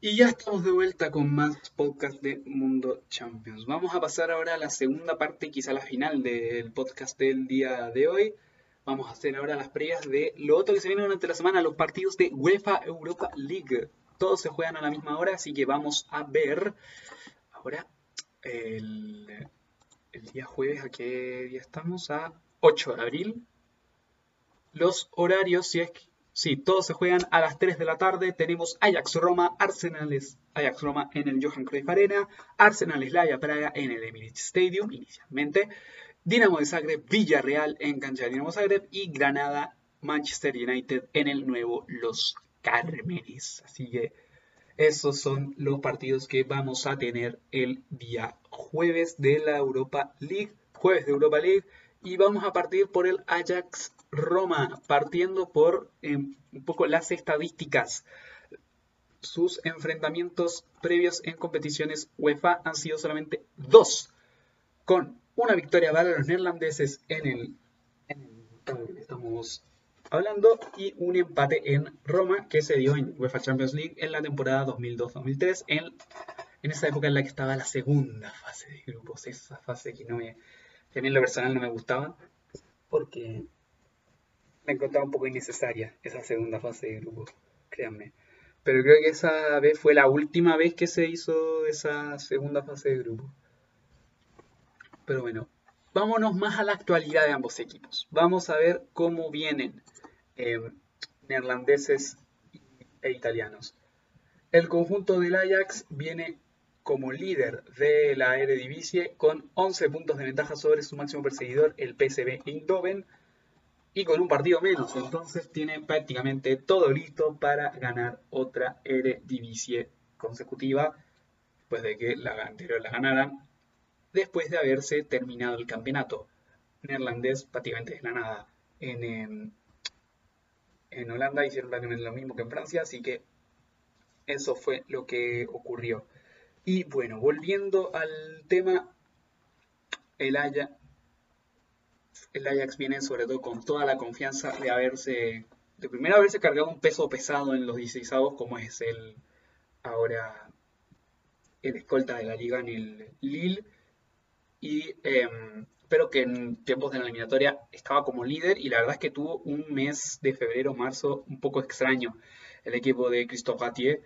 Y ya estamos de vuelta con más podcast de Mundo Champions. Vamos a pasar ahora a la segunda parte, quizá la final del podcast del día de hoy. Vamos a hacer ahora las previas de lo otro que se viene durante la semana, los partidos de UEFA Europa League. Todos se juegan a la misma hora, así que vamos a ver ahora el, el día jueves, ¿a qué día estamos? A 8 de abril los horarios, si es que, sí, todos se juegan a las 3 de la tarde. Tenemos Ajax Roma, Arsenales Ajax Roma en el Johan Cruyff Arena, Arsenal Laya Praga en el Emirates Stadium inicialmente, Dinamo de Zagreb, Villarreal en cancha de Dinamo Zagreb y Granada Manchester United en el nuevo Los Cármenes. Así que esos son los partidos que vamos a tener el día jueves de la Europa League, jueves de Europa League y vamos a partir por el Ajax Roma, partiendo por eh, un poco las estadísticas. Sus enfrentamientos previos en competiciones UEFA han sido solamente dos, con una victoria para los neerlandeses en el, en estamos hablando y un empate en Roma que se dio en UEFA Champions League en la temporada 2002-2003, en, en esa época en la que estaba la segunda fase de grupos, esa fase que no que a mí en lo personal no me gustaba, porque me encontraba un poco innecesaria esa segunda fase de grupo, créanme. Pero creo que esa vez fue la última vez que se hizo esa segunda fase de grupo. Pero bueno, vámonos más a la actualidad de ambos equipos. Vamos a ver cómo vienen eh, neerlandeses e italianos. El conjunto del Ajax viene como líder de la Eredivisie con 11 puntos de ventaja sobre su máximo perseguidor, el PSV Eindhoven, y con un partido menos. Entonces tiene prácticamente todo listo para ganar otra Eredivisie consecutiva, después de que la anterior la ganaran, después de haberse terminado el campeonato neerlandés prácticamente de la nada. En, em, en Holanda hicieron prácticamente lo mismo que en Francia, así que eso fue lo que ocurrió. Y bueno, volviendo al tema, el Ajax, el Ajax viene sobre todo con toda la confianza de haberse, de primero haberse cargado un peso pesado en los 16 como es el ahora el escolta de la liga en el Lille, y, em, pero que en tiempos de la eliminatoria estaba como líder y la verdad es que tuvo un mes de febrero, marzo un poco extraño el equipo de Christophe Gatier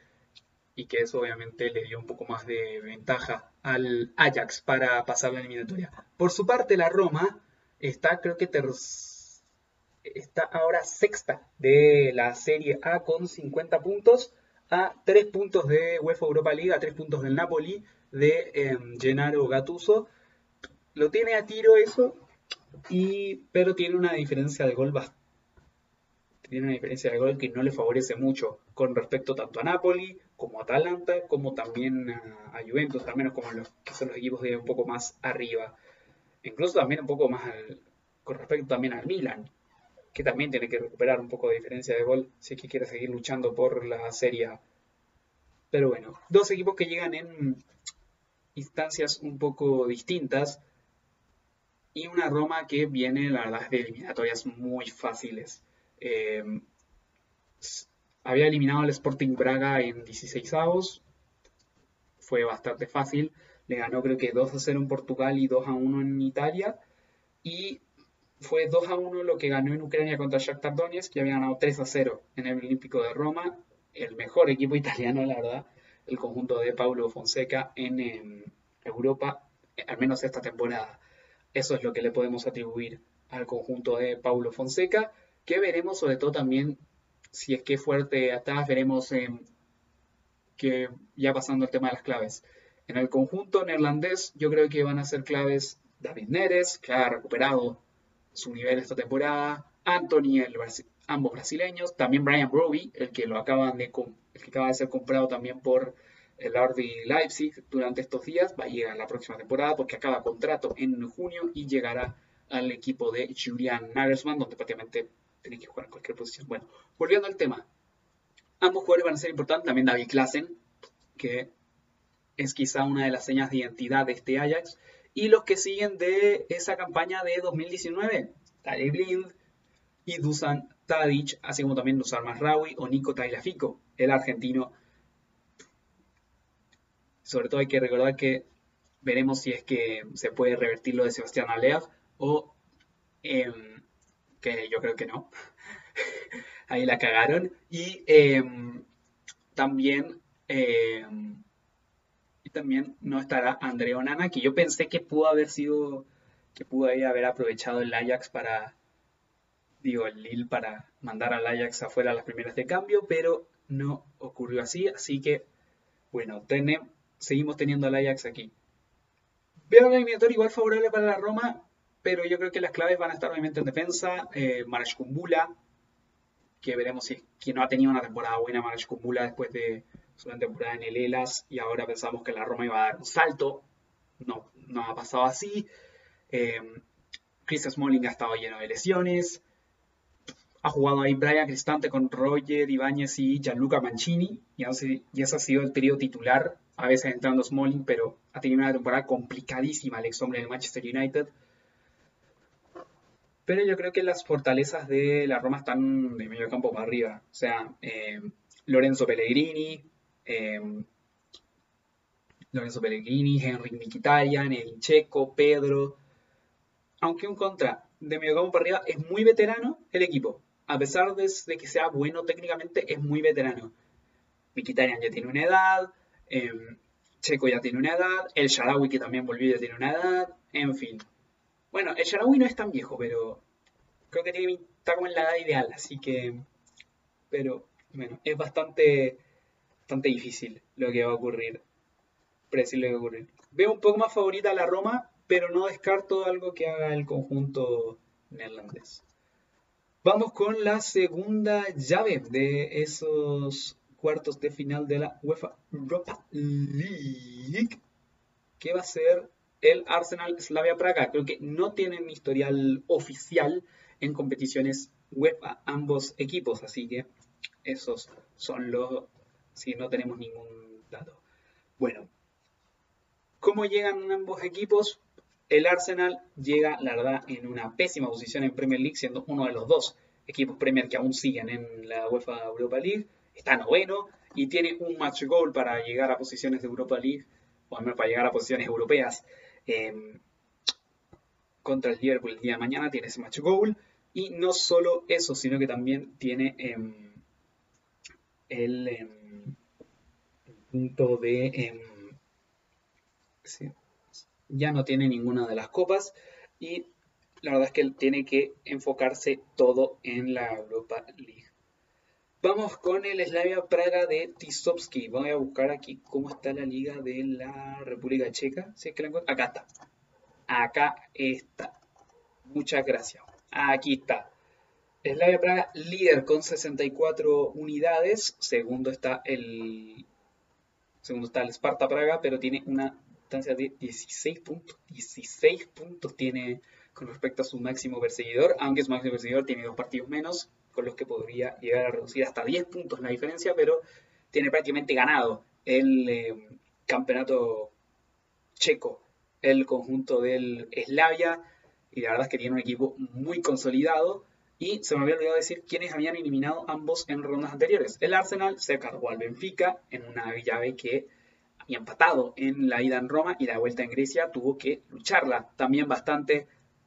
y que eso obviamente le dio un poco más de ventaja al Ajax para pasar la eliminatoria. Por su parte, la Roma está, creo que está ahora sexta de la Serie A con 50 puntos, a 3 puntos de UEFA Europa League, a 3 puntos del Napoli de em, Gennaro Gattuso. Lo tiene a tiro eso, y, pero tiene una diferencia de gol bastante tiene una diferencia de gol que no le favorece mucho con respecto tanto a Napoli como a Atalanta, como también a, Juventus, también como los que son los equipos de un poco más arriba. Incluso también un poco más con respecto también al Milan, que también tiene que recuperar un poco de diferencia de gol si es que quiere seguir luchando por la Serie Pero bueno, dos equipos que llegan en instancias un poco distintas y una Roma que viene, la verdad, de eliminatorias muy fáciles. Eh, había eliminado al Sporting Braga en 16 avos. Fue bastante fácil. Le ganó creo que 2 a 0 en Portugal y 2 a 1 en Italia. Y fue 2 a 1 lo que ganó en Ucrania contra Shakhtar Donetsk, que había ganado 3 a 0 en el Olímpico de Roma. El mejor equipo italiano, la verdad. El conjunto de Paulo Fonseca en Europa, al menos esta temporada. Eso es lo que le podemos atribuir al conjunto de Paulo Fonseca que veremos sobre todo también, si es que fuerte atrás, veremos que ya pasando el tema de las claves. En el conjunto neerlandés yo creo que van a ser claves David Neres, que ha recuperado su nivel esta temporada, Anthony, ambos brasileños, también Brian Broby, el que lo el acaba de ser comprado también por el RB Leipzig durante estos días, va a llegar la próxima temporada porque acaba contrato en junio y llegará al equipo de Julian Nagelsmann, donde prácticamente tiene que jugar en cualquier posición. Bueno, volviendo al tema. Ambos jugadores van a ser importantes. También David Klassen, que es quizá una de las señas de identidad de este Ajax. Y los que siguen de esa campaña de 2019. Tali Blind y Dusan Tadic, así como también Dusan Masraoui o Nico Tagliafico, el argentino. Sobre todo hay que recordar que veremos si es que se puede revertir lo de Sebastián Aller o em, que yo creo que no. Ahí la cagaron. Y em, también, em, también no estará Andrea Onana, que yo pensé que pudo haber sido, que pudo haber aprovechado el Ajax para, digo, el Lille para mandar al Ajax afuera las primeras de cambio, pero no ocurrió así. Así que, bueno, tenemos, seguimos teniendo al Ajax aquí. Veo la eliminatoria igual favorable para la Roma, pero yo creo que las claves van a estar obviamente en defensa. Eh, Kumbula, que veremos si que no ha tenido una temporada buena Marash Kumbula después de su temporada en el Elas y ahora pensamos que la Roma iba a dar un salto. No, no ha pasado así. Eh, Chris Smalling ha estado lleno de lesiones. Ha jugado ahí Brian Cristante con Roger Ibáñez y Gianluca Mancini. Y, y ese ha sido el trío titular. A veces entrando Smalling, pero ha tenido una temporada complicadísima el ex hombre del Manchester United. Pero yo creo que las fortalezas de la Roma están de medio campo para arriba. O sea, eh, Lorenzo Pellegrini, eh, Lorenzo Pellegrini, Henry Mkhitaryan, Edin Checo, Pedro. Aunque un contra de medio campo para arriba es muy veterano el equipo. A pesar de, que sea bueno técnicamente, es muy veterano. Mkhitaryan ya tiene una edad, eh, Checo ya tiene una edad, el Sharawi que también volvió ya tiene una edad, en fin. Bueno, el Sharawi no es tan viejo, pero creo que tiene, está como en la edad ideal, así que. Pero, bueno, es bastante, bastante difícil lo que va a ocurrir. predecirle que ocurre. Veo un poco más favorita a la Roma, pero no descarto algo que haga el conjunto neerlandés. Vamos con la segunda llave de esos cuartos de final de la UEFA Europa League, que va a ser el Arsenal Slavia Praga. Creo que no tienen historial oficial en competiciones UEFA ambos equipos, así que esos son los si no tenemos ningún dato. Bueno, ¿cómo llegan ambos equipos? El Arsenal llega, la verdad, en una pésima posición en Premier League, siendo uno de los dos equipos Premier que aún siguen en la UEFA Europa League. Está noveno y tiene un match goal para llegar a posiciones de Europa League, o al menos para llegar a posiciones europeas. Em, contra el Liverpool el día de mañana tiene ese match goal. Y no solo eso, sino que también tiene em, el, em, punto de... ya no tiene ninguna de las copas y la verdad es que él tiene que enfocarse todo en la Europa League. Vamos con el Slavia Praga de Tisovsky. Voy a buscar aquí cómo está la liga de la República Checa. Si es que. Acá está. Acá está. Muchas gracias. Aquí está. Slavia Praga líder con 64 unidades. Segundo está el segundo está el Sparta Praga, pero tiene una distancia de 16 puntos. 16 puntos tiene con respecto a su máximo perseguidor, aunque su máximo perseguidor tiene dos partidos menos con los que podría llegar a reducir hasta 10 puntos la diferencia, pero tiene prácticamente ganado el eh, campeonato checo, el conjunto del Slavia, y la verdad es que tiene un equipo muy consolidado. Y se me había olvidado decir quiénes habían eliminado ambos en rondas anteriores. El Arsenal se cargó al Benfica en una llave que había empatado en la ida en Roma y la vuelta en Grecia tuvo que lucharla también bastante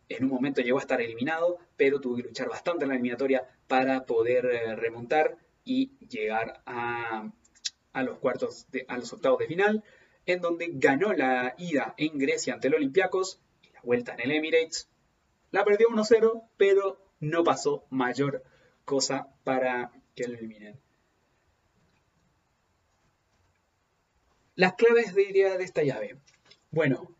en un momento llegó a estar eliminado, pero tuvo que luchar bastante en la eliminatoria para poder eh, remontar y llegar a, los cuartos, a los octavos de final, en donde ganó la ida en Grecia ante el Olympiacos y la vuelta en el Emirates. La perdió 1-0, pero no pasó mayor cosa para que lo eliminen. Las claves de idea de esta llave. Bueno,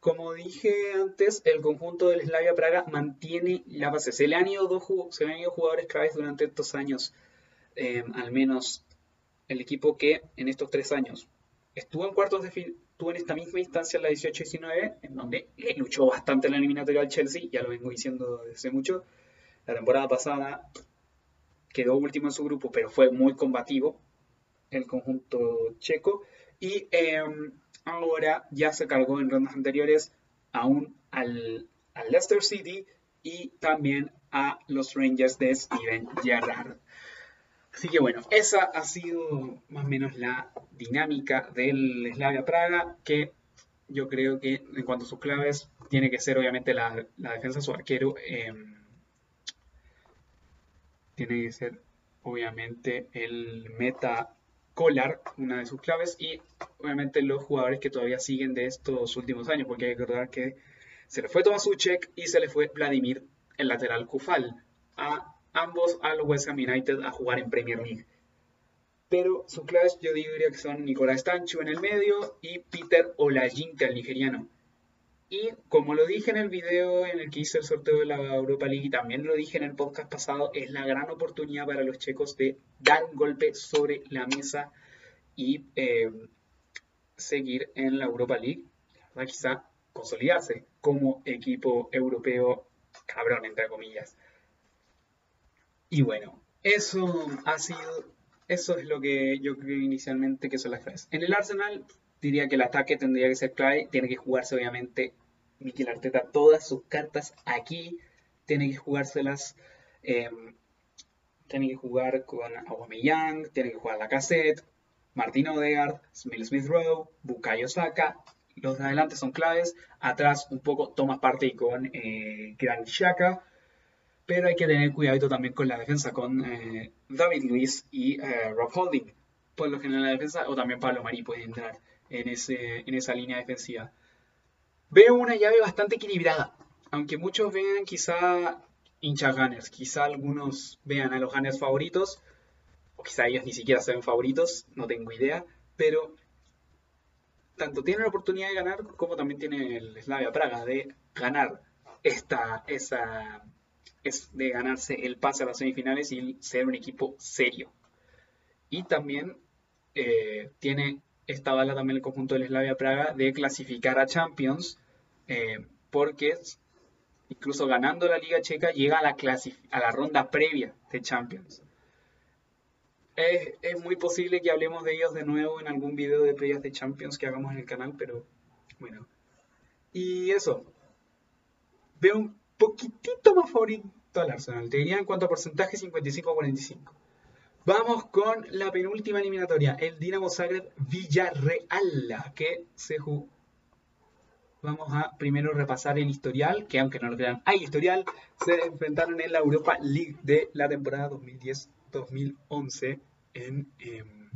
como dije antes, el conjunto del Slavia Praga mantiene la base. Se le han ido, dos, se le jugadores claves durante estos años, eh, al menos el equipo que en estos tres años estuvo en cuartos de estuvo en esta misma instancia en la 18-19, en donde luchó bastante la eliminatoria al Chelsea, ya lo vengo diciendo desde mucho. La temporada pasada quedó último en su grupo, pero fue muy combativo el conjunto checo. Y em, ahora ya se cargó en rondas anteriores aún al, al Leicester City y también a los Rangers de Steven Gerrard. Así que bueno, esa ha sido más o menos la dinámica del Slavia Praga, que yo creo que en cuanto a sus claves, tiene que ser obviamente la, defensa de su arquero. Em, tiene que ser obviamente el meta Collar, una de sus claves, y obviamente los jugadores que todavía siguen de estos últimos años, porque hay que recordar que se le fue Tomás Uchek y se le fue Vladimir, el lateral Kufal, a ambos al West Ham United a jugar en Premier League. Pero sus claves yo diría que son Nicolás Stanchu en el medio y Peter Olajinka, el nigeriano. Y como lo dije en el video en el que hice el sorteo de la Europa League y también lo dije en el podcast pasado, es la gran oportunidad para los checos de dar un golpe sobre la mesa y eh, seguir en la Europa League. Quizá consolidarse como equipo europeo cabrón, entre comillas. Y bueno, eso ha sido, eso es lo que yo creo inicialmente que son las claves. En el Arsenal diría que el ataque tendría que ser clave, tiene que jugarse obviamente Mikel Arteta todas sus cartas aquí, tiene que jugárselas, eh, tiene que jugar con Aubameyang, tiene que jugar la cassette, Martin Odegaard, Smith Smith Rowe, Bukayo Saka, los de adelante son claves, atrás un poco Thomas Partey con eh, Gran Shaka, pero hay que tener cuidado también con la defensa, con eh, David Luiz y eh, Rob Holding. Por lo general la defensa, o también Pablo Marí puede entrar en, ese, en esa línea defensiva. Veo una llave bastante equilibrada, aunque muchos vean quizá hinchas Gunners, quizá algunos vean a los Gunners favoritos, o quizá ellos ni siquiera sean favoritos, no tengo idea, pero tanto tiene la oportunidad de ganar como también tiene el Slavia Praga de ganar esta, esa, es de ganarse el pase a las semifinales y ser un equipo serio. Y también eh, tiene esta bala también el conjunto del Slavia Praga de clasificar a Champions, eh, porque incluso ganando la Liga Checa llega a la, a la ronda previa de Champions. Es, es, muy posible que hablemos de ellos de nuevo en algún video de previas de Champions que hagamos en el canal, pero bueno. Y eso. Veo un poquitito más favorito al Arsenal. Te diría en cuanto a porcentaje 55-45. Vamos con la penúltima eliminatoria, el Dinamo Zagreb Villarreal, que se. Vamos a primero repasar el historial, que aunque no lo crean, hay historial. Se enfrentaron en la Europa League de la temporada 2010-2011 en, em,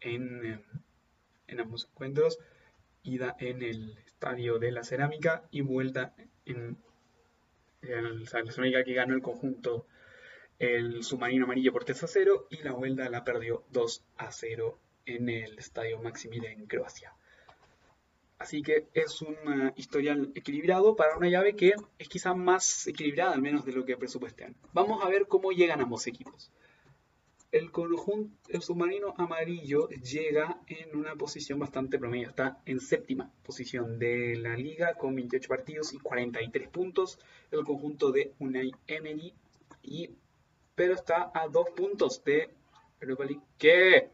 en, em, en ambos encuentros. Ida en el Estadio de la Cerámica y vuelta en, en la Cerámica que ganó el conjunto el submarino amarillo por 3 a 0 y la vuelta la perdió 2 a 0 en el estadio Maximilian en Croacia. Así que es un historial equilibrado para una llave que es quizá más equilibrada, al menos de lo que presupuestean. Vamos a ver cómo llegan ambos equipos. El conjunto, submarino amarillo llega en una posición bastante promedio, está en séptima posición de la liga con 28 partidos y 43 puntos. El conjunto de Unai Emery y pero está a dos puntos de Europa League. ¿Qué?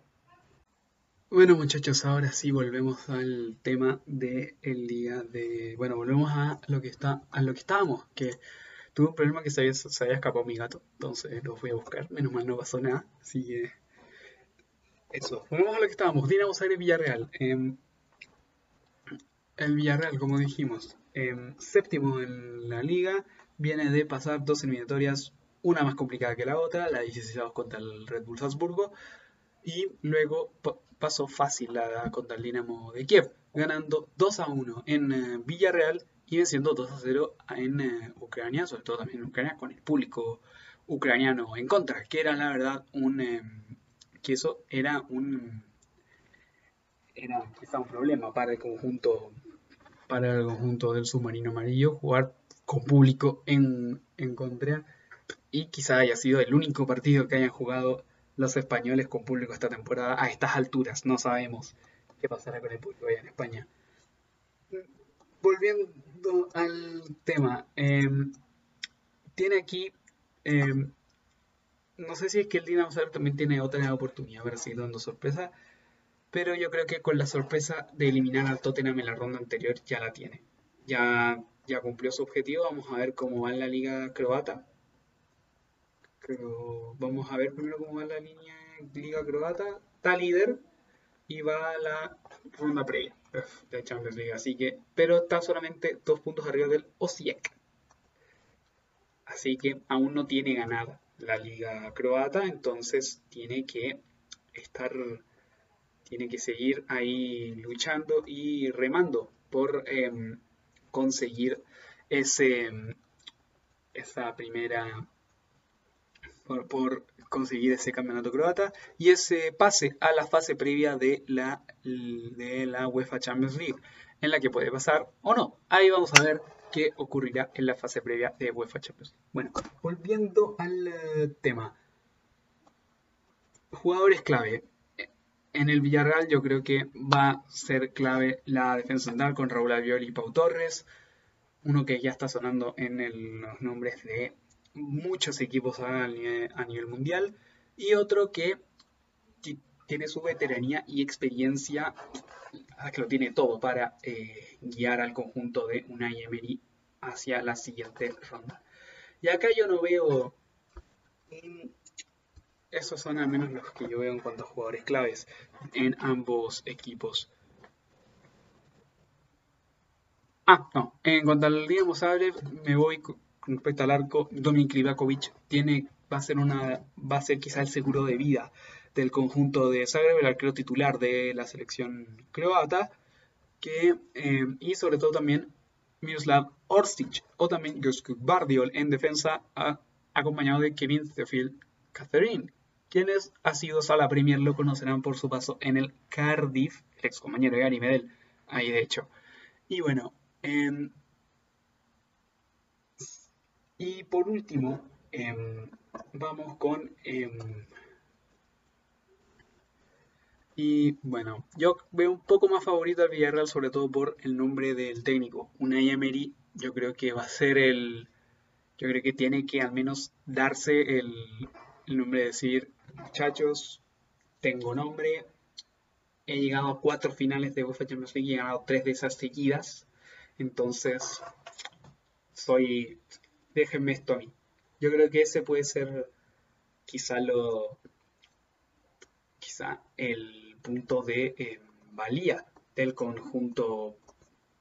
Bueno muchachos, ahora sí volvemos al tema del el día de... Bueno, volvemos a lo que está a lo que estábamos, que tuve un problema que se había, escapado mi gato, entonces lo fui a buscar, menos mal no pasó nada, así que... Eso, volvemos a lo que estábamos, Dinamo Zagreb Villarreal. Eh, el Villarreal, como dijimos, eh, séptimo en la liga, viene de pasar dos eliminatorias una más complicada que la otra, la 16 contra el Red Bull Salzburgo, y luego pasó fácil la contra el Dinamo de Kiev, ganando 2 a 1 en eh, Villarreal y venciendo 2 a 0 en eh, Ucrania, sobre todo también en Ucrania, con el público ucraniano en contra, que era la verdad un... Em, que eso era un... era quizá un problema para el conjunto para el conjunto del submarino amarillo jugar con público en, en contra y quizá haya sido el único partido que hayan jugado los españoles con público esta temporada a estas alturas. No sabemos qué pasará con el público allá en España. Volviendo al tema, em, tiene aquí, em, no sé si es que el Dinamo Zagreb también tiene otra oportunidad, ver si dando sorpresa, pero yo creo que con la sorpresa de eliminar al Tottenham en la ronda anterior ya la tiene. Ya, ya cumplió su objetivo, vamos a ver cómo va en la liga croata vamos a ver primero cómo va la línea Liga Croata. Está líder y va a la ronda previa de Champions League. Así que, pero está solamente dos puntos arriba del Osijek. Así que aún no tiene ganada la Liga Croata, entonces tiene que estar, tiene que seguir ahí luchando y remando por em, conseguir ese, esa primera por, conseguir ese campeonato croata y ese pase a la fase previa de la, de la UEFA Champions League, en la que puede pasar o no. Ahí vamos a ver qué ocurrirá en la fase previa de UEFA Champions League. Bueno, volviendo al eh, tema. Jugadores clave. En el Villarreal yo creo que va a ser clave la defensa central con Raúl Albiol y Pau Torres. Uno que ya está sonando en los nombres de muchos equipos a nivel, mundial y otro que tiene su veteranía y experiencia, ah, que lo tiene todo para eh, guiar al conjunto de Unai Emery hacia la siguiente ronda. Y acá yo no veo... Esos son al menos los que yo veo en cuanto a jugadores claves en ambos equipos. Ah, no. En cuanto al Dinamo Zagreb, me voy respecto al arco, Dominik Livakovic tiene, va a ser una, va a ser quizá el seguro de vida del conjunto de Zagreb, el arquero titular de la selección croata, que, eh, y sobre todo también Miroslav Orsic o también Josko Bardiol en defensa, acompañado de Kevin Theophil Catherine, Quienes sido a la Premier lo conocerán por su paso en el Cardiff, el ex compañero de Gary Medel, ahí de hecho. Y bueno, em, y por último, em, vamos con... Em, y bueno, yo veo un poco más favorito al Villarreal, sobre todo por el nombre del técnico. Una Emery, yo creo que va a ser el. Yo creo que tiene que al menos darse el, el nombre de decir: muchachos, tengo nombre. He llegado a cuatro finales de UEFA Champions League y he ganado tres de esas seguidas. Entonces, soy. Déjenme esto a mí. Yo creo que ese puede ser quizá lo. Quizá el punto de eh, valía del conjunto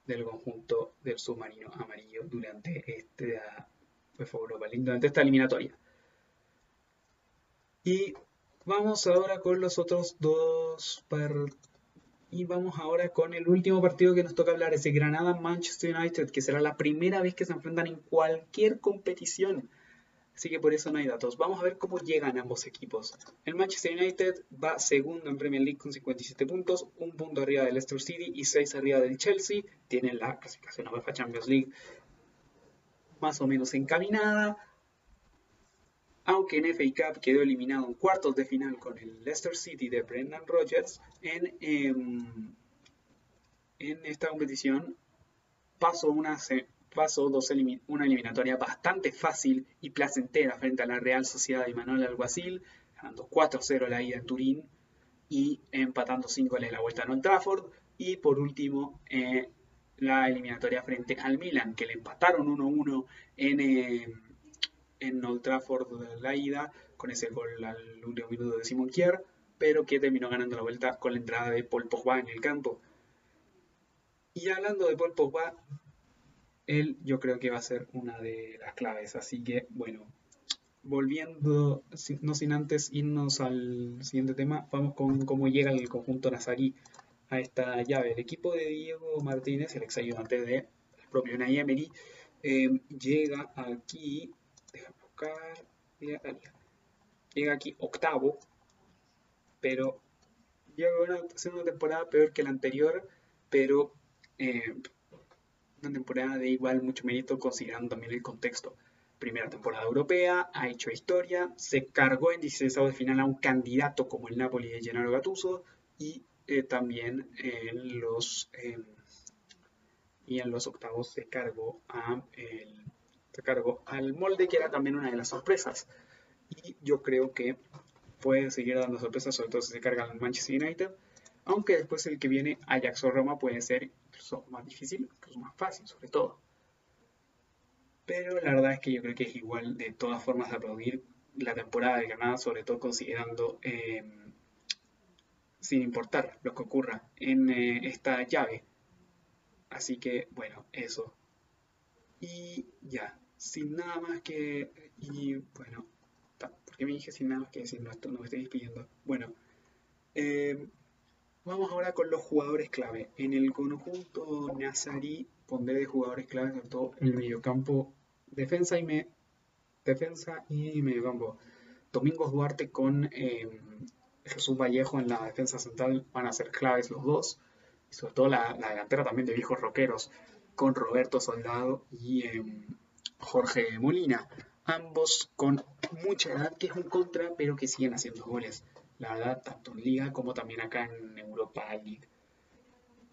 del conjunto del submarino amarillo durante este durante esta eliminatoria. Y vamos ahora con los otros dos y vamos ahora con el último partido que nos toca hablar, ese Granada Manchester United, que será la primera vez que se enfrentan en cualquier competición así que por eso no hay datos. Vamos a ver cómo llegan ambos equipos. El Manchester United va segundo en Premier League con 57 puntos, un punto arriba del Leicester City y 6 arriba del Chelsea. Tienen la clasificación a UEFA Champions League más o menos encaminada. Aunque en FA Cup quedó eliminado en cuartos de final con el Leicester City de Brendan Rodgers, en, em, esta competición pasó una, pasó dos una eliminatoria bastante fácil y placentera frente a la Real Sociedad de Manuel Alguacil, ganando 4-0 la ida en Turín y empatando 5 en la vuelta en Old Trafford. Y por último, eh, la eliminatoria frente al Milan, que le empataron 1-1 en, eh, en Old Trafford la ida, con ese gol al último minuto de Simon Kier, pero que terminó ganando la vuelta con la entrada de Paul Pogba en el campo. Y hablando de Paul Pogba, él yo creo que va a ser una de las claves. Así que, bueno, volviendo, no sin antes irnos al siguiente tema, vamos con cómo llega el conjunto nazarí a esta llave. El equipo de Diego Martínez, el ex ayudante de el propio Unai Emery, em, llega aquí, llega aquí octavo, pero llega una, una temporada peor que la anterior, pero eh, una temporada de igual mucho mérito considerando también el contexto. Primera temporada europea, ha hecho historia, se cargó en 16 de final a un candidato como el Napoli de Gennaro Gattuso y eh, también en los em, y en los octavos se cargó a el, se cargó al molde que era también una de las sorpresas y yo creo que puede seguir dando sorpresas sobre todo si se carga al Manchester United aunque después el que viene Ajax o Roma puede ser incluso más difícil, incluso más fácil sobre todo. Pero la verdad es que yo creo que es igual de todas formas de aplaudir la temporada de Granada, sobre todo considerando, em, sin importar lo que ocurra en eh, esta llave. Así que, bueno, eso. Y ya, sin nada más que... Y bueno, porque me dije sin nada más que decir? No, esto no me estoy despidiendo. Bueno, eh, Vamos ahora con los jugadores clave. En el conjunto Nazarí pondré de jugadores clave sobre todo el mediocampo, defensa y me defensa y mediocampo. Domingos Duarte con em, Jesús Vallejo en la defensa central van a ser claves los dos. Y sobre todo la, delantera también de viejos roqueros con Roberto Soldado y em, Jorge Molina. Ambos con mucha edad, que es un contra, pero que siguen haciendo goles la verdad, tanto en Liga como también acá en Europa League.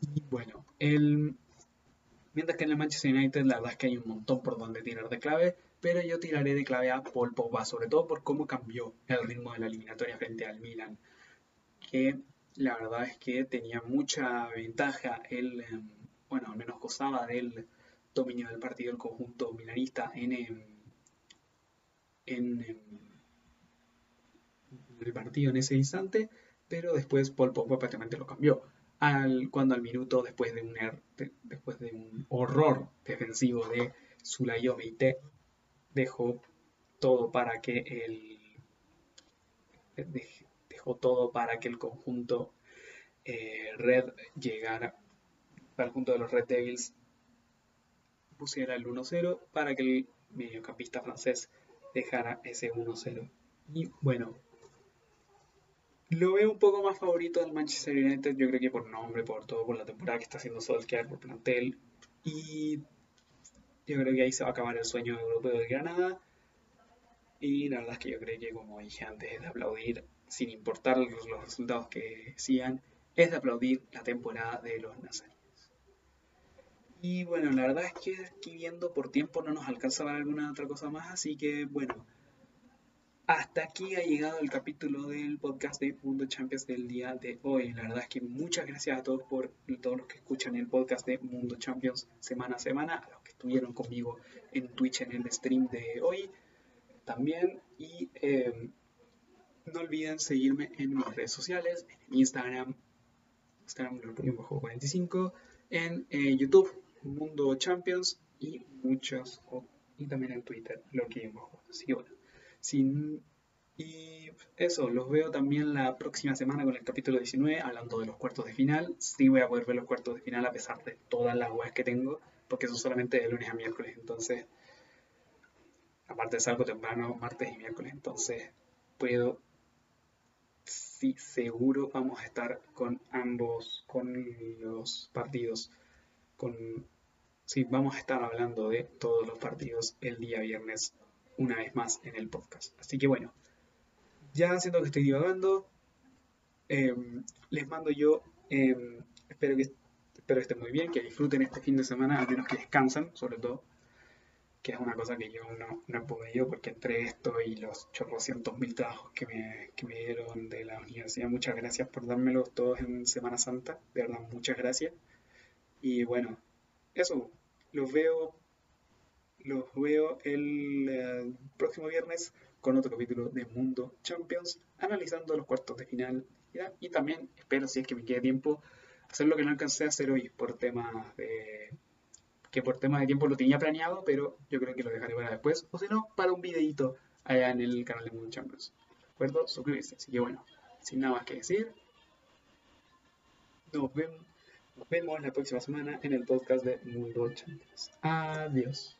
Y bueno, el, mientras que en el Manchester United la verdad es que hay un montón por donde tirar de clave, pero yo tiraré de clave a Paul Pogba, sobre todo por cómo cambió el ritmo de la eliminatoria frente al Milan, que la verdad es que tenía mucha ventaja, él, em, bueno, al menos gozaba del dominio del partido el conjunto milanista en, em, en, em, el partido en ese instante, pero después Paul Pogba prácticamente lo cambió. Al, cuando al minuto, después de un, er, después de un horror defensivo de Sulayomeite, dejó todo para que el dejó todo para que el conjunto eh, Red llegara al conjunto de los Red Devils pusiera el 1-0 para que el mediocampista francés dejara ese 1-0 y bueno Lo veo un poco más favorito del Manchester United, yo creo que por nombre, por todo, por la temporada que está haciendo Solskjaer, por plantel. Y yo creo que ahí se va a acabar el sueño europeo de Granada. Y la verdad es que yo creo que, como dije antes, es de aplaudir, sin importar los, resultados que sigan, es de aplaudir la temporada de los nazaríes. Y bueno, la verdad es que aquí viendo por tiempo no nos alcanza a ver alguna otra cosa más, así que bueno, hasta aquí ha llegado el capítulo del podcast de Mundo Champions del día de hoy. La verdad es que muchas gracias a todos por todos los que escuchan el podcast de Mundo Champions semana a semana, a los que estuvieron conmigo en Twitch en el stream de hoy también. Y eh, no olviden seguirme en mis redes sociales, en Instagram, Instagram 45, en eh, YouTube Mundo Champions y muchos, y también en Twitter, lo que Así que bueno, sin, y eso, los veo también la próxima semana con el capítulo 19, hablando de los cuartos de final. Sí voy a poder ver los cuartos de final a pesar de todas las webs que tengo, porque son solamente de lunes a miércoles, entonces, aparte salgo temprano, martes y miércoles, entonces puedo sí, seguro vamos a estar con ambos, con los partidos, con Sí, vamos a estar hablando de todos los partidos el día viernes una vez más en el podcast. Así que bueno, ya siento que estoy divagando, em, les mando yo, em, espero, que, espero estén muy bien, que disfruten este fin de semana, al menos que descansen, sobre todo, que es una cosa que yo no, he podido porque entre esto y los chorrocientos mil trabajos que me, que me dieron de la universidad, muchas gracias por dármelos todos en Semana Santa, de verdad, muchas gracias. Y bueno, eso, los veo, los veo el eh, próximo viernes con otro capítulo de Mundo Champions, analizando los cuartos de final. Y también espero, si es que me quede tiempo, hacer lo que no alcancé a hacer hoy por temas de que por temas de tiempo lo tenía planeado, pero yo creo que lo dejaré para después, o si no, para un videito allá en el canal de Mundo Champions. ¿De Suscribirse. Así que bueno, sin nada más que decir, nos vemos. Nos vemos la próxima semana en el podcast de Mundo Champions. Adiós.